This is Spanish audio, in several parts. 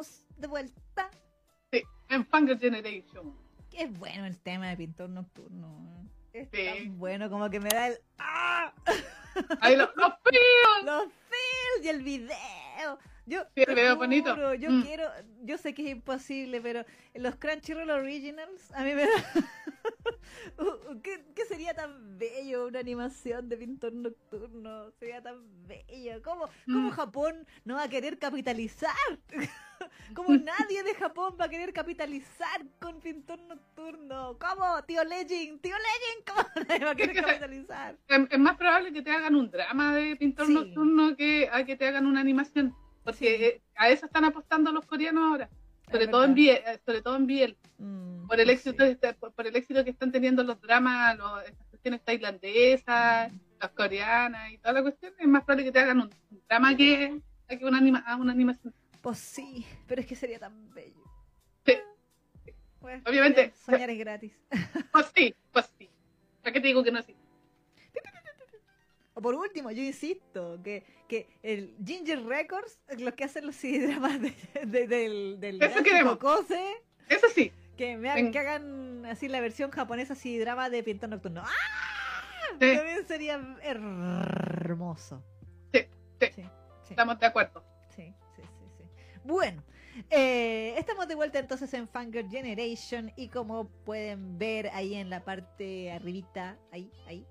estamos de vuelta. Sí, en Fangirl Generation. Qué bueno el tema de pintor nocturno. Es tan bueno como que me da el. ¡Ah! ¡Ahí los, los feels! Los feels y el video. Yo, sí, video bonito. Yo mm. quiero, yo sé que es imposible, pero los Crunchyroll Originals a mí me da. ¿Qué, ¿Qué, sería tan bello una animación de pintor nocturno? Sería tan bello. ¿Cómo, cómo mm. Japón no va a querer capitalizar? ¿Cómo nadie de Japón va a querer capitalizar con pintor nocturno? ¿Cómo? Tío Legend, tío Legend, ¿cómo nadie va a querer capitalizar? Es, más probable que te hagan un drama de pintor nocturno que a que te hagan una animación. Porque eh, a eso están apostando los coreanos ahora. Sobre todo, en Biel, eh, sobre todo en Biel. Mm, por, el éxito, este, por, el éxito que están teniendo los dramas, los, estas cuestiones tailandesas, las coreanas y toda la cuestión, es más probable que te hagan un, drama que, que una, anima, una animación. Pues sí, pero es que sería tan bello. Sí. Obviamente. Soñar es gratis. Pues sí, pues sí. ¿Para qué te digo que no sí? Por último, yo insisto, que, que el Ginger Records, los que hacen los CD-dramas de, del, del Eso queremos. Eso sí. Que, me hagan, que hagan así la versión japonesa CD-drama de Pintor Nocturno. ¡Ah! También sería hermoso. Sí, sí, Estamos de acuerdo. Sí, sí, sí, sí. Bueno, eh, estamos de vuelta entonces en Fangirl Generation y como pueden ver ahí en la parte arribita, ahí, ahí,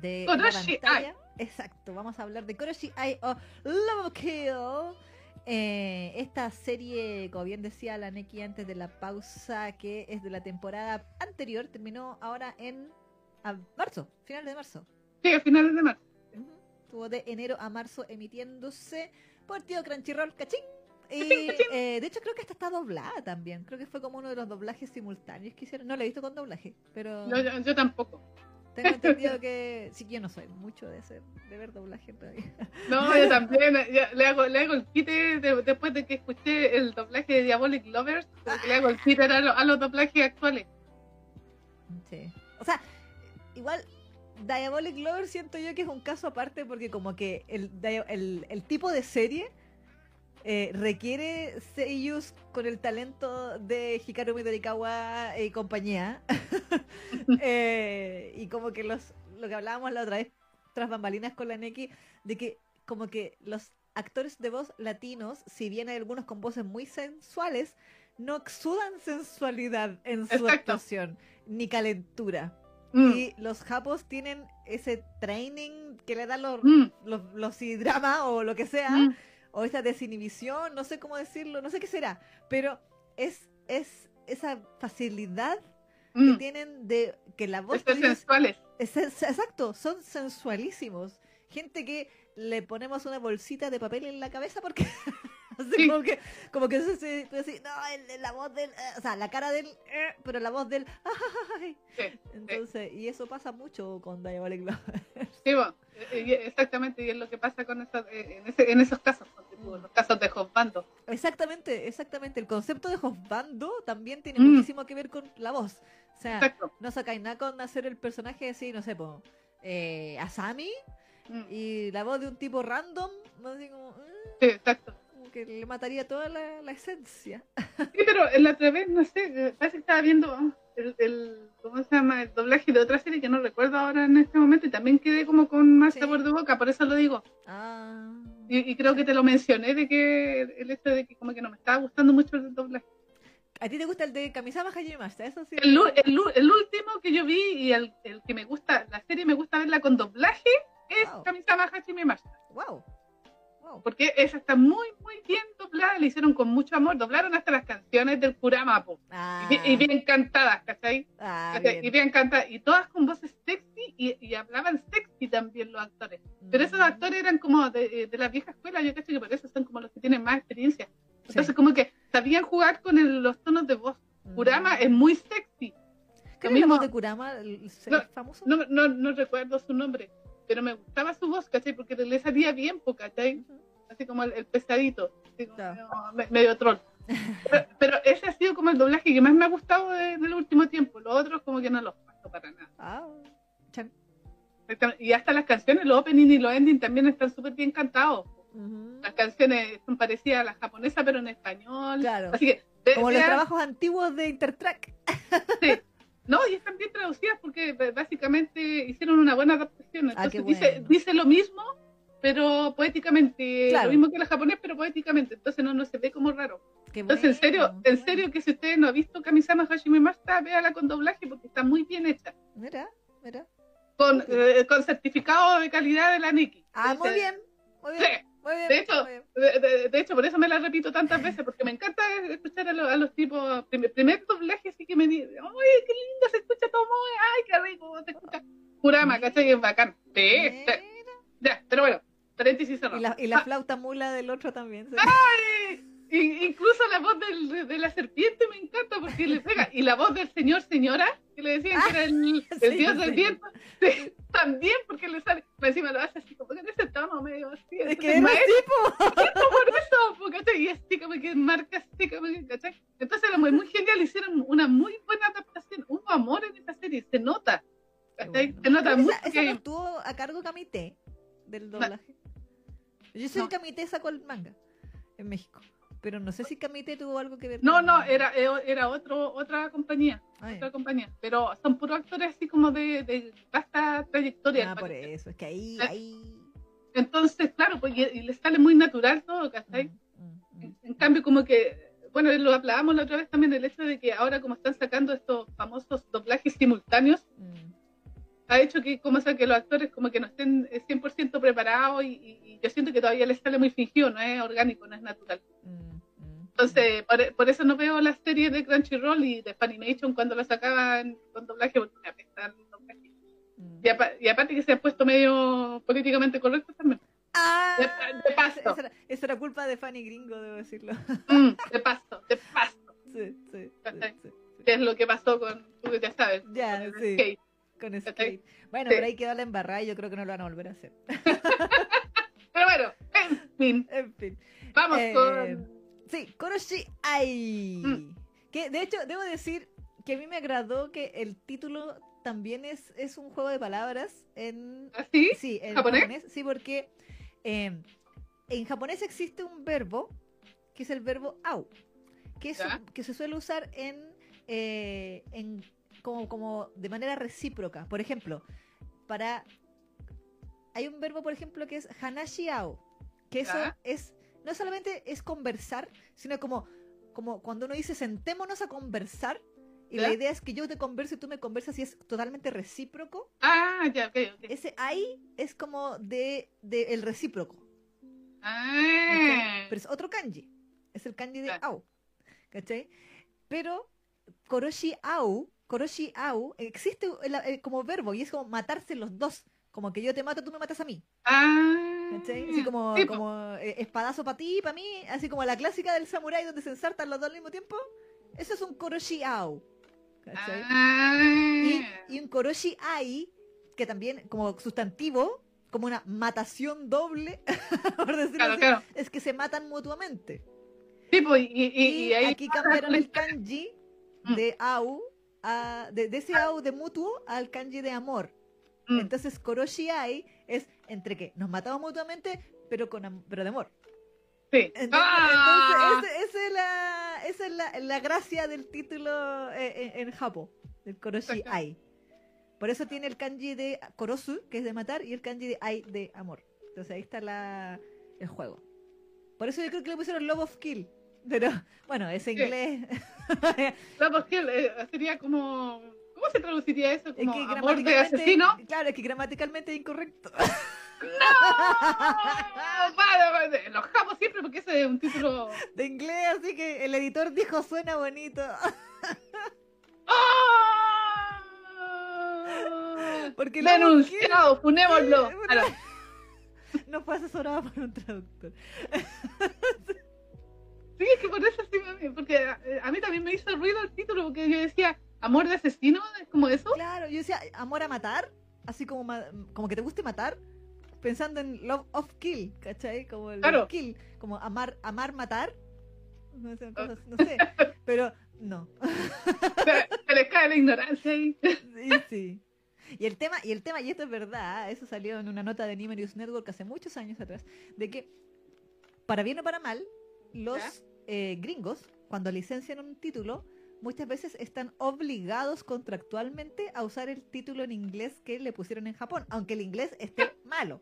de la pantalla. Exacto, vamos a hablar de Koroshi Ai o Love Kill. Eh, esta serie, como bien decía la Neki antes de la pausa, que es de la temporada anterior, terminó ahora en marzo, finales de marzo. Sí, a finales de marzo. Estuvo de enero a marzo emitiéndose por Tío Crunchyroll, cachín. Y eh, de hecho creo que esta está doblada también. Creo que fue como uno de los doblajes simultáneos que hicieron. No la he visto con doblaje, pero... yo tampoco. Tengo entendido que. Sí, yo no soy mucho de, ser, de ver doblaje todavía. No, yo también. le, hago, le hago el kit después de que escuché el doblaje de Diabolic Lovers. Le hago el kit a, los doblajes actuales. Sí. O sea, igual. Diabolic Lovers siento yo que es un caso aparte porque como que el, el, el tipo de serie eh, requiere seiyus con el talento de Hikaru Midorikawa y compañía. Eh, y como que los lo que hablábamos la otra vez tras bambalinas con la Neki, de que como que los actores de voz latinos, si bien hay algunos con voces muy sensuales, no exudan sensualidad en su actuación, ni calentura. Mm. Y los japos tienen ese training que le dan los, mm. los, los, o lo que sea, mm o esa desinhibición, no sé cómo decirlo, no sé qué será, pero es, es esa facilidad que mm. tienen de que la voz... Estos sensuales. exacto, son sensualísimos. Gente que le ponemos una bolsita de papel en la cabeza porque... como que, como que eso se, no, la voz del, eh, o sea, la cara del, eh, pero la voz del, entonces, y eso pasa mucho con Diabolic Lovers. Sí, bueno, exactamente, y es lo que pasa con eso, eh, en, ese, en esos casos, los casos de Hosbando. Exactamente, exactamente, el concepto de Hosbando también tiene mm. muchísimo que ver con la voz. O sea, no sacáis nada con hacer el personaje así, no sé, po, eh, Asami mm. y la voz de un tipo random, así como, mm. sí, exacto que le mataría toda la, esencia. Sí, pero la otra vez, no sé, eh, parece que estaba viendo el, el, ¿cómo se llama? El doblaje de otra serie que no recuerdo ahora en este momento y también quedé como con más sabor de boca, por eso lo digo. Ah. Y, creo que te lo mencioné de que el hecho de que como que no me estaba gustando mucho el doblaje. ¿A ti te gusta el de Kamisama Hajimasta? Eso sí. El, el, el, último que yo vi y el, el, que me gusta, la serie me gusta verla con doblaje es Kamisama Hajimasta. Wow. Porque esa está muy, muy bien doblada, le hicieron con mucho amor, doblaron hasta las canciones del Kurama, ah. y, bien cantadas, ¿cachai? Ah, Y bien cantadas, y todas con voces sexy, y, hablaban sexy también los actores. Pero esos mm. actores eran como de, de la vieja escuela, yo creo que por eso son como los que tienen más experiencia. Entonces como que sabían jugar con los tonos de voz. Mm. Kurama es muy sexy. ¿Qué mismo de Kurama, el famoso? No, no, no recuerdo su nombre pero me gustaba su voz, ¿cachai? Porque le salía bien, ¿cachai? Así como el, pesadito, medio, troll. pero, ese ha sido como el doblaje que más me ha gustado del último tiempo. Los otros como que no los paso para nada. Ah, y hasta las canciones, los opening y los ending también están súper bien cantados. Las canciones son parecidas a las japonesas, pero en español. Claro. Así que, Como los trabajos antiguos de Intertrack. Sí. No, y están bien traducidas porque básicamente hicieron una buena adaptación. Ah, Entonces dice, dice lo mismo, pero poéticamente. Lo mismo que la japonés, pero poéticamente. Entonces no, no se ve como raro. Entonces, en serio, en serio que si usted no ha visto Kamisama Hashime Masta, véala con doblaje porque está muy bien hecha. Mira, mira. Con, eh, con certificado de calidad de la Niki. Ah, muy bien. Muy bien. Muy bien, de, hecho, De, hecho, por eso me la repito tantas veces, porque me encanta escuchar a, a los tipos. Primer, primer doblaje, así que me dice, ¡ay, qué lindo se escucha todo! ¡Ay, qué rico! Se escucha Kurama, ¿cachai? Es bacán. Sí, ya, pero bueno, paréntesis Y la, y la ah. flauta mula del otro también. ¡Ay! Incluso la voz del, de la serpiente me encanta porque le pega. Y la voz del señor, señora, que le decían que era el, el dios del viento, también porque le sale. Encima lo hace así como que en ese tono medio así. Es que es tipo. por eso, ¿cachai? Y así como que marca así como que, ¿cachai? Entonces era muy, muy genial, hicieron una muy buena adaptación. Hubo amor en esta serie, se nota. ¿cachai? Se nota mucho. Esa, que... estuvo a cargo Camité del doblaje. Yo soy el Camité sacó el manga en México. Pero no sé si Camite tuvo algo que ver. No, no, era, eh, era otro, otra compañía. Ah, otra compañía. Pero son puros actores así como de, de vasta trayectoria. Ah, por eso, es que ahí, eh, ahí. Entonces, claro, pues y, les sale muy natural todo, ¿cachai? Mm, mm, mm. En, cambio, como que, bueno, lo hablábamos la otra vez también, el hecho de que ahora como están sacando estos famosos doblajes simultáneos, ha hecho que, como sea, que los actores como que no estén 100% preparados y, y, yo siento que todavía les sale muy fingido, no es orgánico, no es natural. Entonces, por, eso no veo las series de Crunchyroll y de Funimation cuando las sacaban con doblaje, porque me apestan los doblajes. Mm. Y, aparte que se han puesto medio políticamente correctos también. Ah, de, pasto. Esa era, culpa de Fanny Gringo, debo decirlo. Mm, de pasto, de pasto. Sí, sí. ¿Qué es lo que pasó con, tú ya sabes, ya, con sí. skate? Con skate. Bueno, pero ahí quedó la embarrada y yo creo que no lo van a volver a hacer. pero bueno, en fin. En fin. Vamos eh, con Sí, Koroshi Ai. Mm. Que de hecho, debo decir que a mí me agradó que el título también es, es un juego de palabras en. ¿Ah, sí? Sí, en ¿Japonés? Sí, porque eh, en japonés existe un verbo que es el verbo au, que, es, que se suele usar en, eh, en como, como de manera recíproca. Por ejemplo, para hay un verbo, por ejemplo, que es hanashi au, que eso es no solamente es conversar, sino como, como cuando uno dice sentémonos a conversar, y la idea es que yo te converso y tú me conversas y es totalmente recíproco. Ah, ya, ok, ok. Ese ahí es como de, el recíproco. Ah. Pero es otro kanji. Es el kanji de au. ¿Cachai? Pero koroshi au, koroshi au, existe como verbo y es como matarse los dos. Como que yo te mato, tú me matas a mí. Ah. Así como, como eh, espadazo para ti, para mí, así como la clásica del samurái donde se ensartan los dos al mismo tiempo. Eso es un koroshi au. Ah. Y, un koroshi ai, que también como sustantivo, como una matación doble, por decirlo así, es que se matan mutuamente. Pues, y, aquí cambiaron el kanji mm. de au, de, de, ese au de mutuo al kanji de amor. Mm. Entonces, Koroshi Ai es entre que nos matamos mutuamente, pero con pero de amor. Sí. Entonces, ¡Ah! esa es, la, esa es la, la, gracia del título eh, en, Japón, del Koroshi Ai. Por eso tiene el kanji de Korosu, que es de matar, y el kanji de Ai de amor. Entonces ahí está la, el juego. Por eso yo creo que le pusieron Love of Kill. Pero bueno, es inglés. Love of Kill eh, sería como ¿Cómo se traduciría eso? Como es que amor de asesino. Claro, es que gramaticalmente es incorrecto. ¡No! Los japos siempre porque ese es un título... De inglés, así que el editor dijo suena bonito. ¡Oh! Porque Denunciado, funémoslo. No fue asesorado por un traductor. Sí, es que por eso sí, porque a mí también me hizo ruido el título, porque yo decía, ¿Amor de asesino? ¿Es como eso? Claro, yo decía, amor a matar, así como, como que te guste matar, pensando en love of kill, ¿cachai? Como el kill, como amar, amar, matar. No sé, cosas, no sé, pero no. Se, les cae la ignorancia ahí. Sí, sí. Y el tema, y el tema, y esto es verdad, eso salió en una nota de News Network hace muchos años atrás, de que para bien o para mal, los eh, gringos, cuando licencian un título, muchas veces están obligados contractualmente a usar el título en inglés que le pusieron en Japón, aunque el inglés esté malo.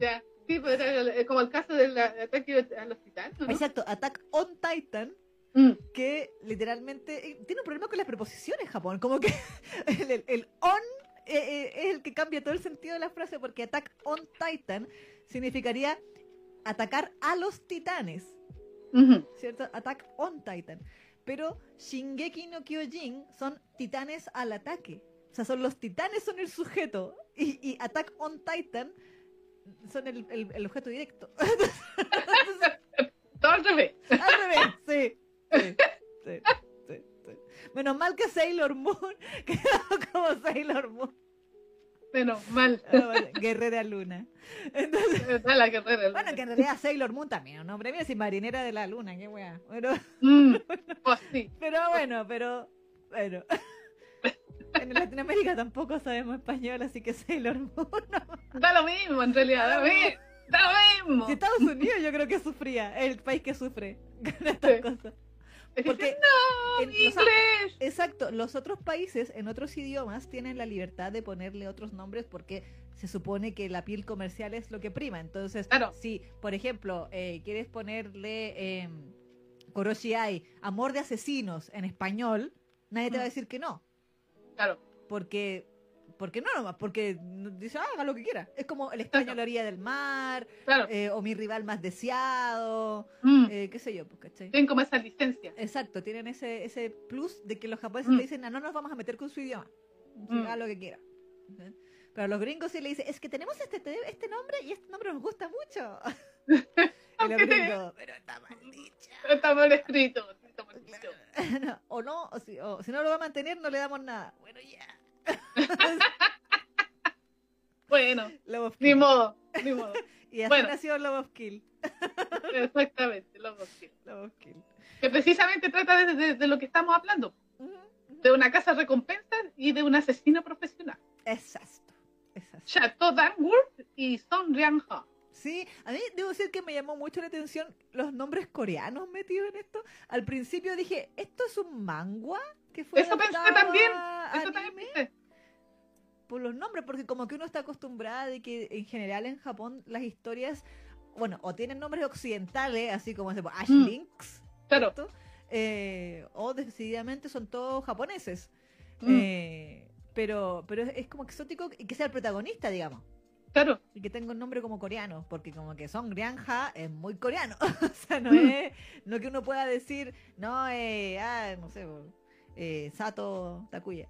Ya, sí, pues, como el caso del ataque a los titanes. Exacto, Attack on Titan. Mm. Que literalmente eh, tiene un problema con las preposiciones Japón, como que el, on eh, eh, es el que cambia todo el sentido de la frase porque Attack on Titan significaría atacar a los titanes. ¿Cierto? Attack on Titan. Pero Shingeki no Kyojin son titanes al ataque. O sea, son los titanes son el sujeto. Y, Attack on Titan son el, el, objeto directo. Todo al revés. Al revés, sí. Sí, sí, sí, Menos mal que Sailor Moon quedó como Sailor Moon. Menos mal. Ah, guerrera Luna. Entonces, la guerrera luna. Bueno, que en realidad Sailor Moon también, un nombre mío, si marinera de la luna, qué wea. Pero, mm, pues sí. pero bueno, pero bueno. En Latinoamérica tampoco sabemos español, así que Sailor Moon. Da lo mismo, en realidad, da lo mismo. Da lo mismo. Si Estados Unidos yo creo que sufría, el país que sufre con estas cosas. Porque no, inglés. exacto, los otros países en otros idiomas tienen la libertad de ponerle otros nombres porque se supone que la piel comercial es lo que prima. Entonces, si, por ejemplo, eh, quieres ponerle eh, Ai, amor de asesinos en español, nadie te va a decir que no. Claro. Porque porque no nomás, porque dice, ah, haga lo que quiera. Es como el extraño a la orilla del mar, eh, o mi rival más deseado, mm. eh, qué sé yo, pues, Tienen como esa licencia. Exacto, tienen ese, ese plus de que los japoneses mm. le dicen, ah, no nos vamos a meter con su idioma, mm. haga lo que quiera. Pero a los gringos sí le dicen, es que tenemos este, este nombre y este nombre nos gusta mucho. y los gringos, pero está mal dicho. Está mal escrito. o no, o si, o si no lo va a mantener, no le damos nada. Bueno, ya. bueno, ni modo, ni modo. y así bueno. nació Love of Kill. Exactamente, Love of Kill. Que precisamente trata de, lo que estamos hablando. De una casa recompensa y de un asesino profesional. Exacto. Exacto. Chateau Danwood y Son Ryang-ha. Sí, a mí debo decir que me llamó mucho la atención los nombres coreanos metidos en esto. Al principio dije, ¿esto es un mangua? Que fue eso pensé también. Eso también pensé por los nombres, porque como que uno está acostumbrada de que en general en Japón las historias, bueno, o tienen nombres occidentales, así como ese, Ash mm. Links, claro. Eh, o decididamente son todos japoneses. Mm. Eh, pero pero es, como exótico y que sea el protagonista, digamos. Claro. Y que tenga un nombre como coreano, porque como que son Grianja es muy coreano. o sea, no mm. es, no que uno pueda decir, no, eh, ah, no sé, eh, Sato Takuya.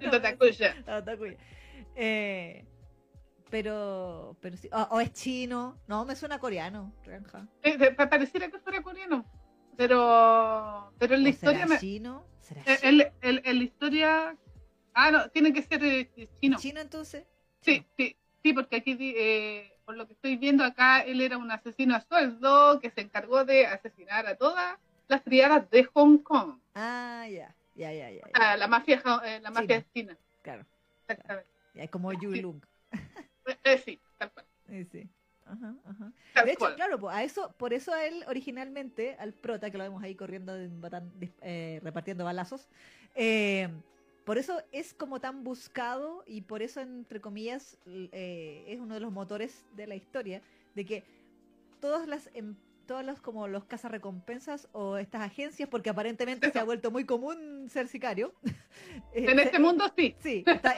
Sato Takuya. Takuya. Eh, pero, pero sí, o, es chino, no, me suena coreano, Ranja. Eh, pareciera que fuera coreano, pero, pero en la historia... ¿Será chino? ¿Será eh, En la historia... Ah, no, tiene que ser eh, chino. ¿Chino entonces? Sí, sí, sí, porque aquí, por lo que estoy viendo acá, él era un asesino a sueldo que se encargó de asesinar a todas las triadas de Hong Kong. Ah, ya, ya, ya, ya. Ah, la mafia, eh, la mafia china. Claro. Exactamente. Ya, como Yu Lung. Eh, eh, sí, tal cual. Sí, sí. Ajá, ajá. de hecho, claro, pues, a eso, por eso a él originalmente, al prota, que lo vemos ahí corriendo, eh, repartiendo balazos, eh, por eso es como tan buscado y por eso, entre comillas, eh, es uno de los motores de la historia, de que todas las empresas todos los como los cazarrecompensas o estas agencias, porque aparentemente se ha vuelto muy común ser sicario. En este mundo sí. Sí, está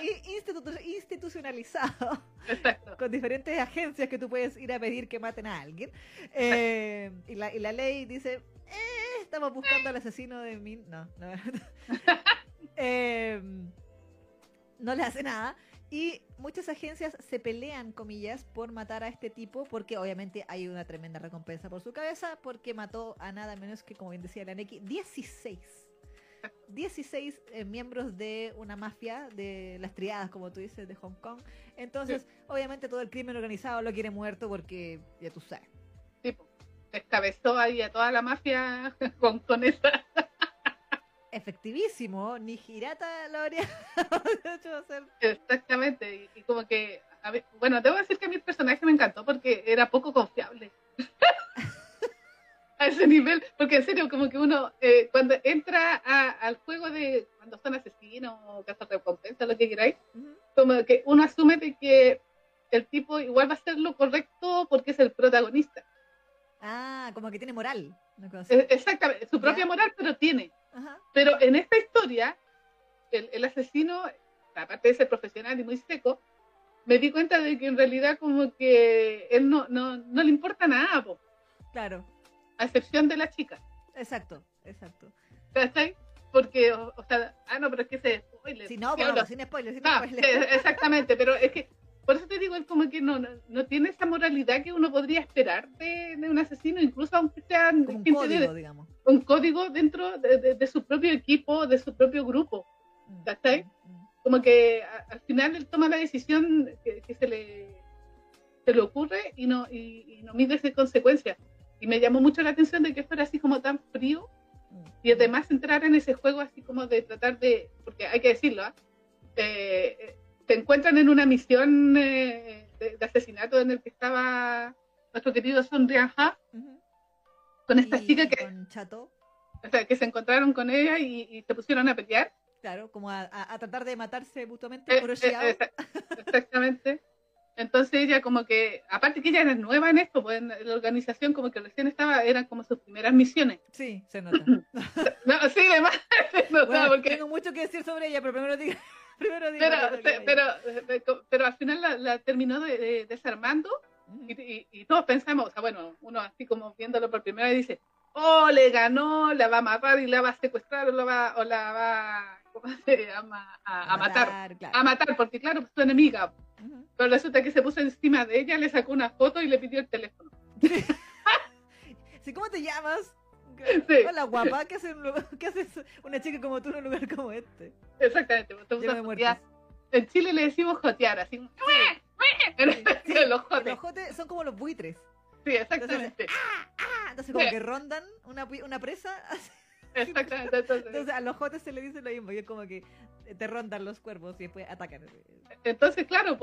institucionalizado. Exacto. Con diferentes agencias que tú puedes ir a pedir que maten a alguien. Eh, y, la, y la ley dice, eh, estamos buscando al asesino de mí. No, no. eh, no le hace nada. Y muchas agencias se pelean, comillas, por matar a este tipo porque obviamente hay una tremenda recompensa por su cabeza porque mató a nada menos que, como bien decía la Neki, 16. 16 miembros de una mafia de las triadas, como tú dices, de Hong Kong. Entonces, obviamente todo el crimen organizado lo quiere muerto porque ya tú sabes. Tipo, descabezó ahí a toda la mafia con esa efectivísimo, ni Girata lo habría hecho hacer. Exactamente, y, como que, bueno, debo decir que a mi personaje me encantó porque era poco confiable. a ese nivel, porque en serio, como que uno, eh, cuando entra al juego de cuando son asesinos o cazas recompensa, lo que queráis, como que uno asume de que el tipo igual va a hacer lo correcto porque es el protagonista. Ah, como que tiene moral. E, exactamente, su propia moral, pero tiene. Pero en esta historia, el, el, asesino, aparte de ser profesional y muy seco, me di cuenta de que en realidad como que él no, no, no le importa nada, po. Claro. A excepción de la chica. Exacto, exacto. ¿Cachai? Porque, o, sea, ah, no, pero es que se spoiler. Si no, bueno, sin spoiler, sin ah, exactamente, pero es que, por eso te digo, es como que no, no, tiene esa moralidad que uno podría esperar de, un asesino, incluso aunque sean un código, digamos. Un código dentro de, de, su propio equipo, de su propio grupo. Mm, ¿Cachai? Mm, mm. Como que al final él toma la decisión que, se le se le ocurre y no y, y no mide esa consecuencias. Y me llamó mucho la atención de que fuera así como tan frío y además entrar en ese juego así como de tratar de, porque hay que decirlo, ¿ah? eh, se encuentran en una misión eh, de, asesinato en el que estaba nuestro querido Son Ha con esta chica que, Chato. O sea, que se encontraron con ella y, se pusieron a pelear. Claro, como a, tratar de matarse mutuamente. Eh, eh exactamente. Entonces ella como que, aparte que ella era nueva en esto, pues en la organización como que recién estaba, eran como sus primeras misiones. Sí, se nota. no, sí, además se nota porque... Tengo mucho que decir sobre ella, pero primero diga... Primero diga pero, pero, pero, al final la, terminó de, desarmando y, y, todos pensamos, o sea, bueno, uno así como viéndolo por primera vez dice, oh, le ganó, la va a matar y la va a secuestrar o la va, o la va ¿cómo se llama? A, matar. A matar, porque claro, es su enemiga. Pero resulta que se puso encima de ella, le sacó una foto y le pidió el teléfono. ¿Cómo te llamas? Hola, guapa, ¿qué haces, una chica como tú en un lugar como este? Exactamente. En Chile le decimos jotear, así. los jotes. son como los buitres. Sí, exactamente. Entonces, ¡ah! ¡ah! como que rondan una, una presa. Exactamente. Entonces, a los jotes se le dice lo mismo, y es como que te rondan los cuervos y después atacan. Entonces, claro,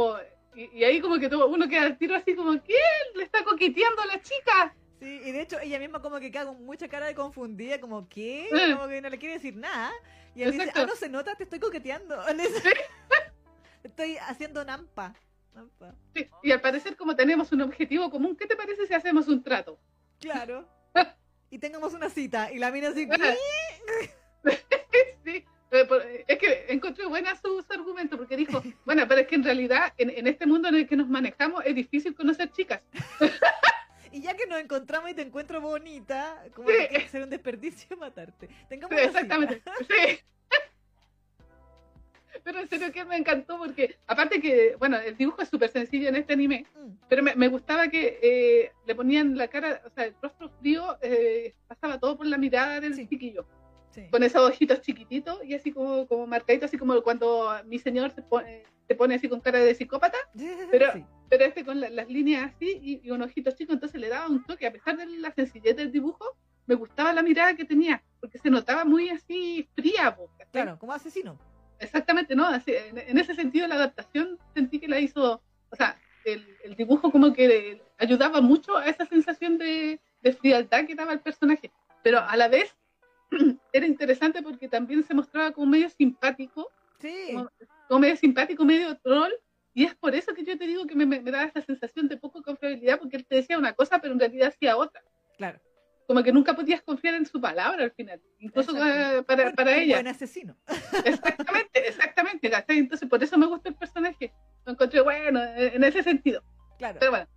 y, ahí como que uno queda al tiro así como, ¿quién le está coqueteando a la chica? Sí, y de hecho ella misma como que queda con mucha cara de confundida, como, ¿qué? Eh. Como que no le quiere decir nada. Y él dice, ah, no se nota, te estoy coqueteando. estoy haciendo nampa. Sí, y al parecer como tenemos un objetivo común, ¿qué te parece si hacemos un trato? Claro. y tengamos una cita. Y la mina así, sí. Eh, es que encontré buena su, argumento porque dijo, bueno, pero es que en realidad en, este mundo en el que nos manejamos es difícil conocer chicas. Y ya que nos encontramos y te encuentro bonita, como que tiene que ser un desperdicio matarte. Tengamos sí, exactamente. Sí. Pero en serio que me encantó porque, aparte que, bueno, el dibujo es súper sencillo en este anime, mm. pero me, gustaba que eh, le ponían la cara, o sea, el rostro frío eh, pasaba todo por la mirada del chiquillo con esos ojitos chiquititos y así como, como marcaditos, así como cuando mi señor se pone, se pone así con cara de psicópata, pero, pero este con las líneas así y, un ojito chico, entonces le daba un toque, a pesar de la sencillez del dibujo, me gustaba la mirada que tenía, porque se notaba muy así fría. claro, como asesino. Exactamente, ¿no? Así, en, ese sentido la adaptación sentí que la hizo, o sea, el, el dibujo como que ayudaba mucho a esa sensación de, de frialdad que daba el personaje, pero a la vez era interesante porque también se mostraba como medio simpático. Sí. Como, medio simpático, medio troll. Y es por eso que yo te digo que me, me, daba esa sensación de poco confiabilidad, porque él te decía una cosa, pero en realidad hacía otra. Claro. Como que nunca podías confiar en su palabra al final, incluso para, para, ella. Buen asesino. Exactamente, exactamente. Entonces, por eso me gusta el personaje. Lo encontré bueno en ese sentido. Claro. Pero bueno,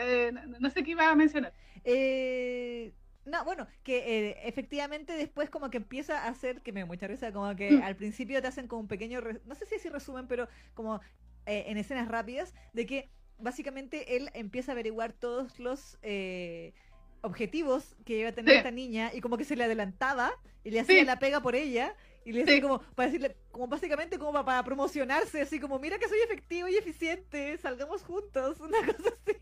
eh, no sé qué iba a mencionar. Eh, no, bueno, que eh, efectivamente después como que empieza a hacer, que me da mucha risa, como que mm. al principio te hacen como un pequeño, no sé si así resumen, pero como eh, en escenas rápidas, de que básicamente él empieza a averiguar todos los eh, objetivos que iba a tener esta niña y como que se le adelantaba y le hacía la pega por ella y le decía como para decirle como básicamente como para, promocionarse así como mira que soy efectivo y eficiente salgamos juntos una cosa así.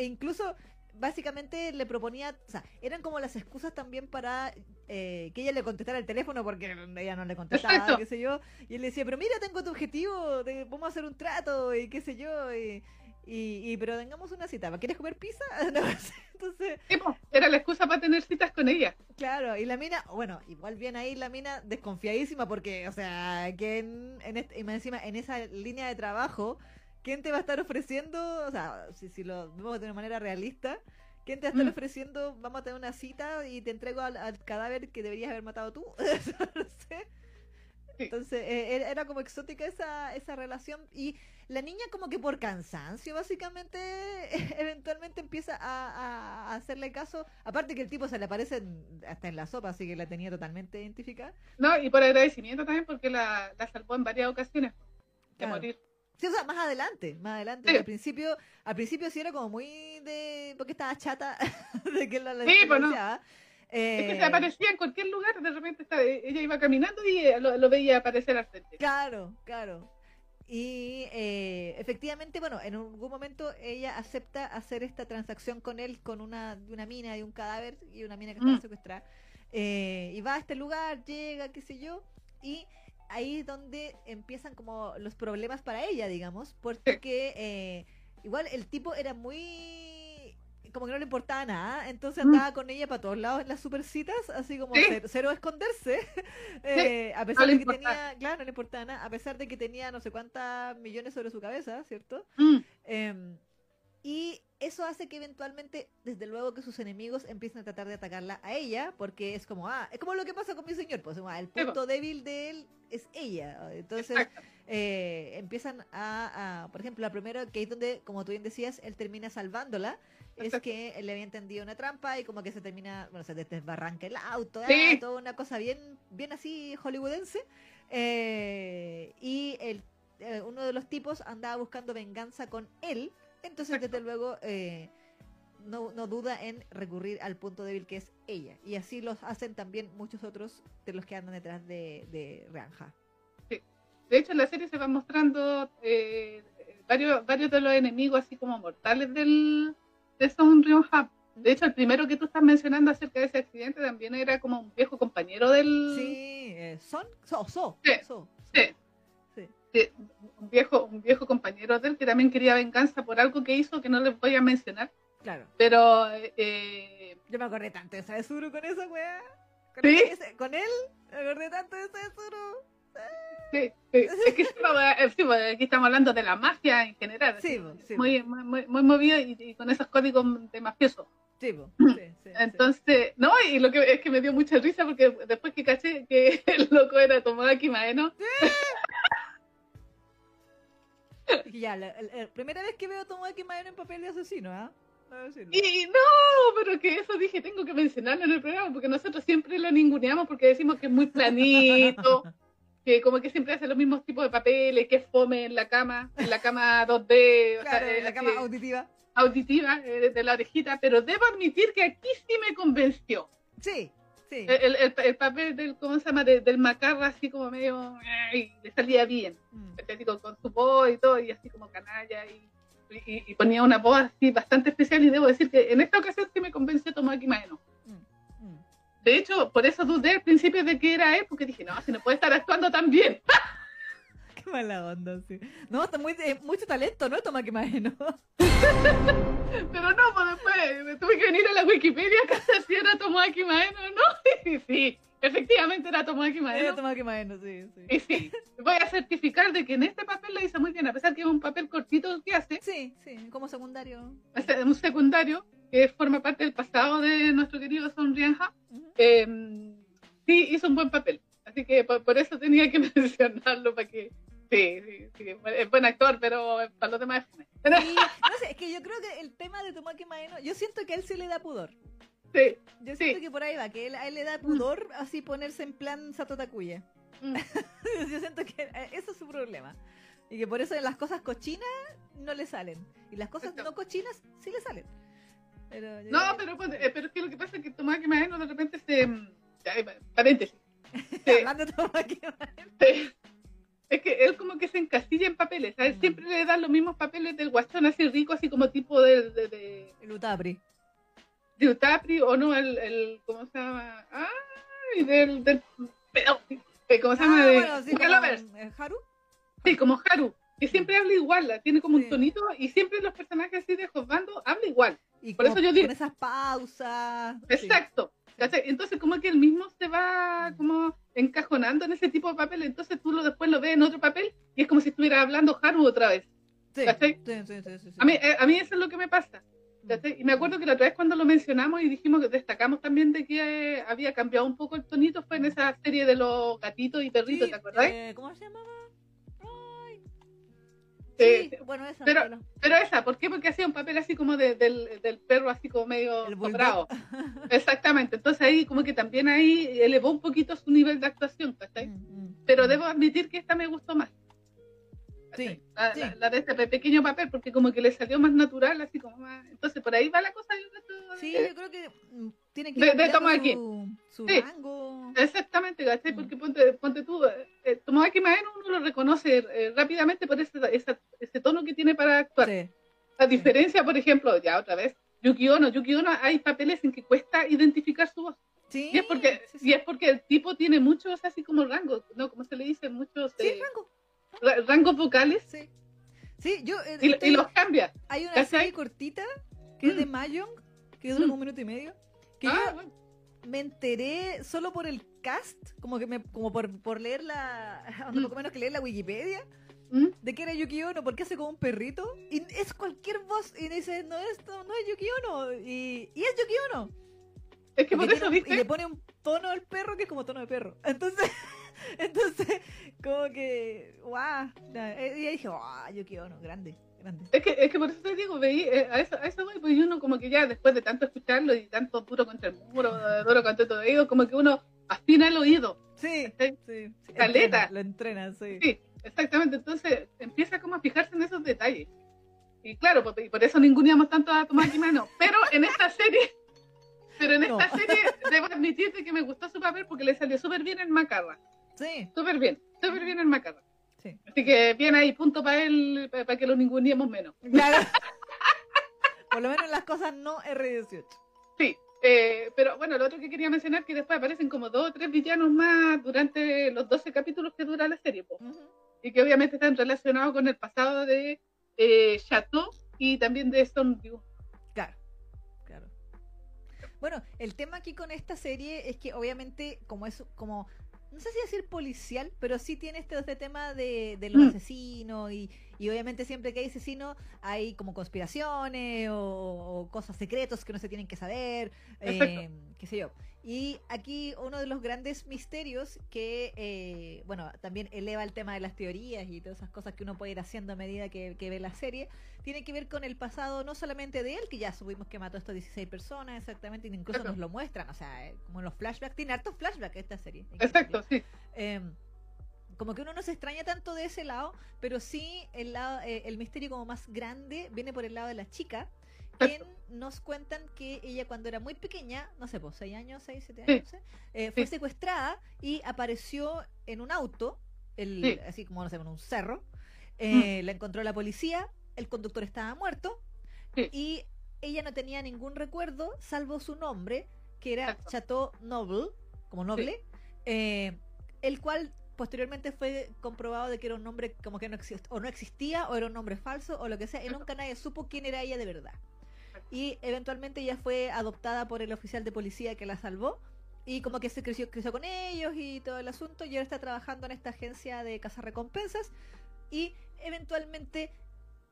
E incluso básicamente le proponía, o sea, eran como las excusas también para eh, que ella le contestara el teléfono porque ella no le contestaba, qué sé yo, y él le decía, pero mira, tengo tu objetivo, de, vamos a hacer un trato, y qué sé yo, y, y, pero tengamos una cita. ¿Quieres comer pizza? Entonces. era la excusa para tener citas con ella. Claro, y la mina, bueno, igual bien ahí la mina desconfiadísima porque, o sea, que en, este, encima en esa línea de trabajo, ¿quién te va a estar ofreciendo? O sea, si, si lo vemos de una manera realista, ¿quién te va a estar mm. ofreciendo? Vamos a tener una cita y te entrego al, al cadáver que deberías haber matado tú. no sé. Entonces, eh, era como exótica esa, esa relación. Y la niña como que por cansancio, básicamente, eventualmente empieza a, hacerle caso. Aparte que el tipo se le aparece hasta en la sopa, así que la tenía totalmente identificada. No, y por agradecimiento también, porque la, salvó en varias ocasiones de morir. Sí, o sea, más adelante, más adelante. Al principio, al principio sí era como muy de, porque estaba chata de que la, la sí, pues es que se eh, aparecía en cualquier lugar, de repente ella iba caminando y eh, lo, veía aparecer al frente. Claro, claro. Y eh, efectivamente, bueno, en algún momento ella acepta hacer esta transacción con él, con una, una mina y un cadáver y una mina que estaba mm. secuestrada. y va a este lugar, llega, qué sé yo, y ahí es donde empiezan como los problemas para ella, digamos, porque igual el tipo era muy como que no le importaba nada, entonces andaba con ella para todos lados en las supercitas, así como cero, esconderse, eh, a pesar de que tenía, claro, no le importaba nada, a pesar de que tenía no sé cuántas millones sobre su cabeza, ¿cierto? Mm. Em, y eso hace que eventualmente, desde luego que sus enemigos empiecen a tratar de atacarla a ella, porque es como, ah, es como lo que pasa con mi señor, pues el punto débil de él es ella. Entonces eh, empiezan a, a, por ejemplo, la primera, que es donde, como tú bien decías, él termina salvándola, es que le había entendido una trampa y como que se termina, bueno, se desbarranca el auto, ¿eh? toda una cosa bien, bien así hollywoodense. Eh, y el, eh, uno de los tipos andaba buscando venganza con él, entonces desde luego no, no, duda en recurrir al punto débil que es ella. Y así los hacen también muchos otros de los que andan detrás de, de Ranja. Sí. De hecho, en la serie se van mostrando varios, varios de los enemigos así como mortales del, es un río De hecho, el primero que tú estás mencionando acerca de ese accidente también era como un viejo compañero del. Sí, eh, son, so, so, sí, sí. Un viejo, un viejo compañero de él que también quería venganza por algo que hizo que no les voy a mencionar. Claro. Pero. Eh, Yo me acordé tanto de Saezuru con esa weá. Con, ¿Sí? con él, me acordé tanto de Saezuru. Sí, es que eh, aquí estamos hablando de la mafia en general. Sí, muy, muy, muy, movido y, con esos códigos de mafioso. Sí, Entonces, no, y lo que es que me dio mucha risa porque después que caché que el loco era Tomoaki Maeno. ya, la, primera vez que veo Tomoaki Maeno en papel de asesino, ¿ah? Y no, pero que eso dije, tengo que mencionarlo en el programa, porque nosotros siempre lo ninguneamos porque decimos que es muy planito, que como que siempre hace los mismos tipos de papeles, que fome en la cama, en la cama 2D, claro, en la cama auditiva. Auditiva, eh, de la orejita, pero debo admitir que aquí sí me convenció. Sí, sí. El, el, el papel del, ¿cómo se llama? del macarra así como medio, le salía bien. Mm. Con, con, su voz y todo, y así como canalla, y, y, ponía una voz así bastante especial, y debo decir que en esta ocasión sí me convenció Tomaki Maeno. De hecho, por eso dudé al principio de que era él, porque dije, no, si no puede estar actuando tan bien. Qué mala onda, sí. No, está muy, eh, mucho talento, ¿no? Toma que imagino. Pero no, pues después me tuve que venir a la Wikipedia que si era Tomoaki Maeno, ¿no? Sí, sí, efectivamente era Tomoaki Maeno. Era Tomoaki Maeno, sí, sí. Y sí, voy a certificar de que en este papel lo hizo muy bien, a pesar que es un papel cortito que hace. Sí, sí, como secundario. Es un secundario, que forma parte del pasado de nuestro querido Son Rianja, em, sí hizo un buen papel. Así que por, eso tenía que mencionarlo para que Sí, sí, sí, es buen actor, pero para los demás es no sé, es que yo creo que el tema de Tomaki Maeno, yo siento que a él sí le da pudor. Sí. Yo siento que por ahí va, que él, a él le da pudor así ponerse en plan Sato Takuya. Mm. yo siento que eh, eso es su problema. Y que por eso las cosas cochinas no le salen. Y las cosas no cochinas sí le salen no, pero, eh, pero es que lo que pasa es que Tomás Maeno de repente se. paréntesis. Hablando de Tomás Es que él como que se encasilla en papeles, ¿sabes? Mm. Siempre le dan los mismos papeles del guachón así rico, así como tipo de... de, El Utapri. De Utapri, o no, el, el ¿cómo se llama? Ay, del... del pero, ¿Cómo se llama? Ah, de, bueno, sí, como, ¿Haru? Sí, como Haru. que siempre habla igual, tiene como un tonito y siempre los personajes así de Josbando habla igual. Y por eso yo digo. Con esas pausas. Exacto. Entonces, como que él mismo se va como encajonando en ese tipo de papel, entonces tú lo, después lo ves en otro papel y es como si estuviera hablando Haru otra vez. Sí, sí, sí, a, mí, eh, a mí eso es lo que me pasa. Y me acuerdo que la otra vez cuando lo mencionamos y dijimos que destacamos también de que eh, había cambiado un poco el tonito fue en esa serie de los gatitos y perritos, ¿te acuerdas? Eh, ¿Cómo se llamaba? Sí, bueno, esa. Pero, pero esa, ¿por qué? Porque hacía un papel así como de, del, del, perro, así como medio bravo. Exactamente. Entonces ahí como que también ahí elevó un poquito su nivel de actuación, ¿cachai? Mm, mm, pero debo admitir que esta me gustó más. Sí, la, de este pequeño papel, porque como que le salió más natural, así como más... Entonces, por ahí va la cosa. sí, yo creo que mm, tiene que de, aquí. su, sí, rango. Exactamente, ¿cachai? Mm. Porque ponte, ponte tú, eh, eh Tomoaki Maeno uno lo reconoce eh, rápidamente por ese, ese, tono que tiene para actuar. La diferencia, por ejemplo, ya otra vez, Yuki Ono. Yuki Ono hay papeles en que cuesta identificar su voz. Sí, y es porque, Y es porque el tipo tiene muchos así como rangos, ¿no? Como se le dice, muchos... Sí, eh, rango rangos vocales. Sí. Sí, yo. Eh, y, los cambia. Hay una serie cortita que es de mm. Mayong, que dura mm. un minuto y medio. Que ah, yo me enteré solo por el cast, como que me, como por, por leer la. Mm. poco menos que leer la Wikipedia. De que era Yuki Ono, porque hace como un perrito. Y es cualquier voz. Y dice, no, esto no es Yuki Ono. Y, y es Yuki Ono. Es que por eso, ¿viste? Y le pone un tono al perro que es como tono de perro. Entonces. Entonces, como que, guau. Y dije, guau, yo quiero uno, grande. Grande. Es que, es que por eso te digo, veí, eh, a eso, a eso voy, pues uno como que ya después de tanto escucharlo y tanto puro contra el muro, duro contra todo oído, como que uno afina el oído. Sí, sí. Caleta. lo entrena, sí. Sí, exactamente. Entonces empieza como a fijarse en esos detalles. Y claro, por, por eso ninguneamos tanto a Tomás Jimeno. Pero en esta serie, pero en esta serie debo admitirte que me gustó su papel porque le salió súper bien en Macarra. Sí. Súper bien, súper bien el Macarra. Sí. Así que bien ahí, punto para él, para que lo ninguneemos menos. Claro. Por lo menos las cosas no R18. Sí, eh, pero bueno, lo otro que quería mencionar es que después aparecen como dos o tres villanos más durante los 12 capítulos que dura la serie. Y que obviamente están relacionados con el pasado de eh, Chateau y también de Stoneview. Claro, claro. Bueno, el tema aquí con esta serie es que obviamente como es como no sé si decir policial, pero sí tiene este, este tema de, los mm. asesinos y, obviamente siempre que hay asesinos hay como conspiraciones o, cosas secretos que no se tienen que saber, eh, qué sé yo. Y aquí uno de los grandes misterios que, eh, bueno, también eleva el tema de las teorías y todas esas cosas que uno puede ir haciendo a medida que, ve la serie, tiene que ver con el pasado no solamente de él, que ya supimos que mató a estas 16 personas exactamente, incluso nos lo muestran, o sea, eh, como en los flashbacks, tiene hartos flashbacks esta serie. Exacto, sí. Em, como que uno no se extraña tanto de ese lado, pero sí el, lado, eh, el misterio como más grande viene por el lado de la chica, nos cuentan que ella cuando era muy pequeña, no sé, pues 6 años, 6, 7 años, eh, fue secuestrada y apareció en un auto, el, así como, no sé, en un cerro. Eh, mm. La encontró la policía, el conductor estaba muerto y ella no tenía ningún recuerdo salvo su nombre, que era Chateau Noble, como noble, eh, el cual posteriormente fue comprobado de que era un nombre como que no existía, o no existía, o era un nombre falso, o lo que sea, y nunca nadie supo quién era ella de verdad y eventualmente ella fue adoptada por el oficial de policía que la salvó. Y como que se creció, creció con ellos y todo el asunto y ahora está trabajando en esta agencia de recompensas y eventualmente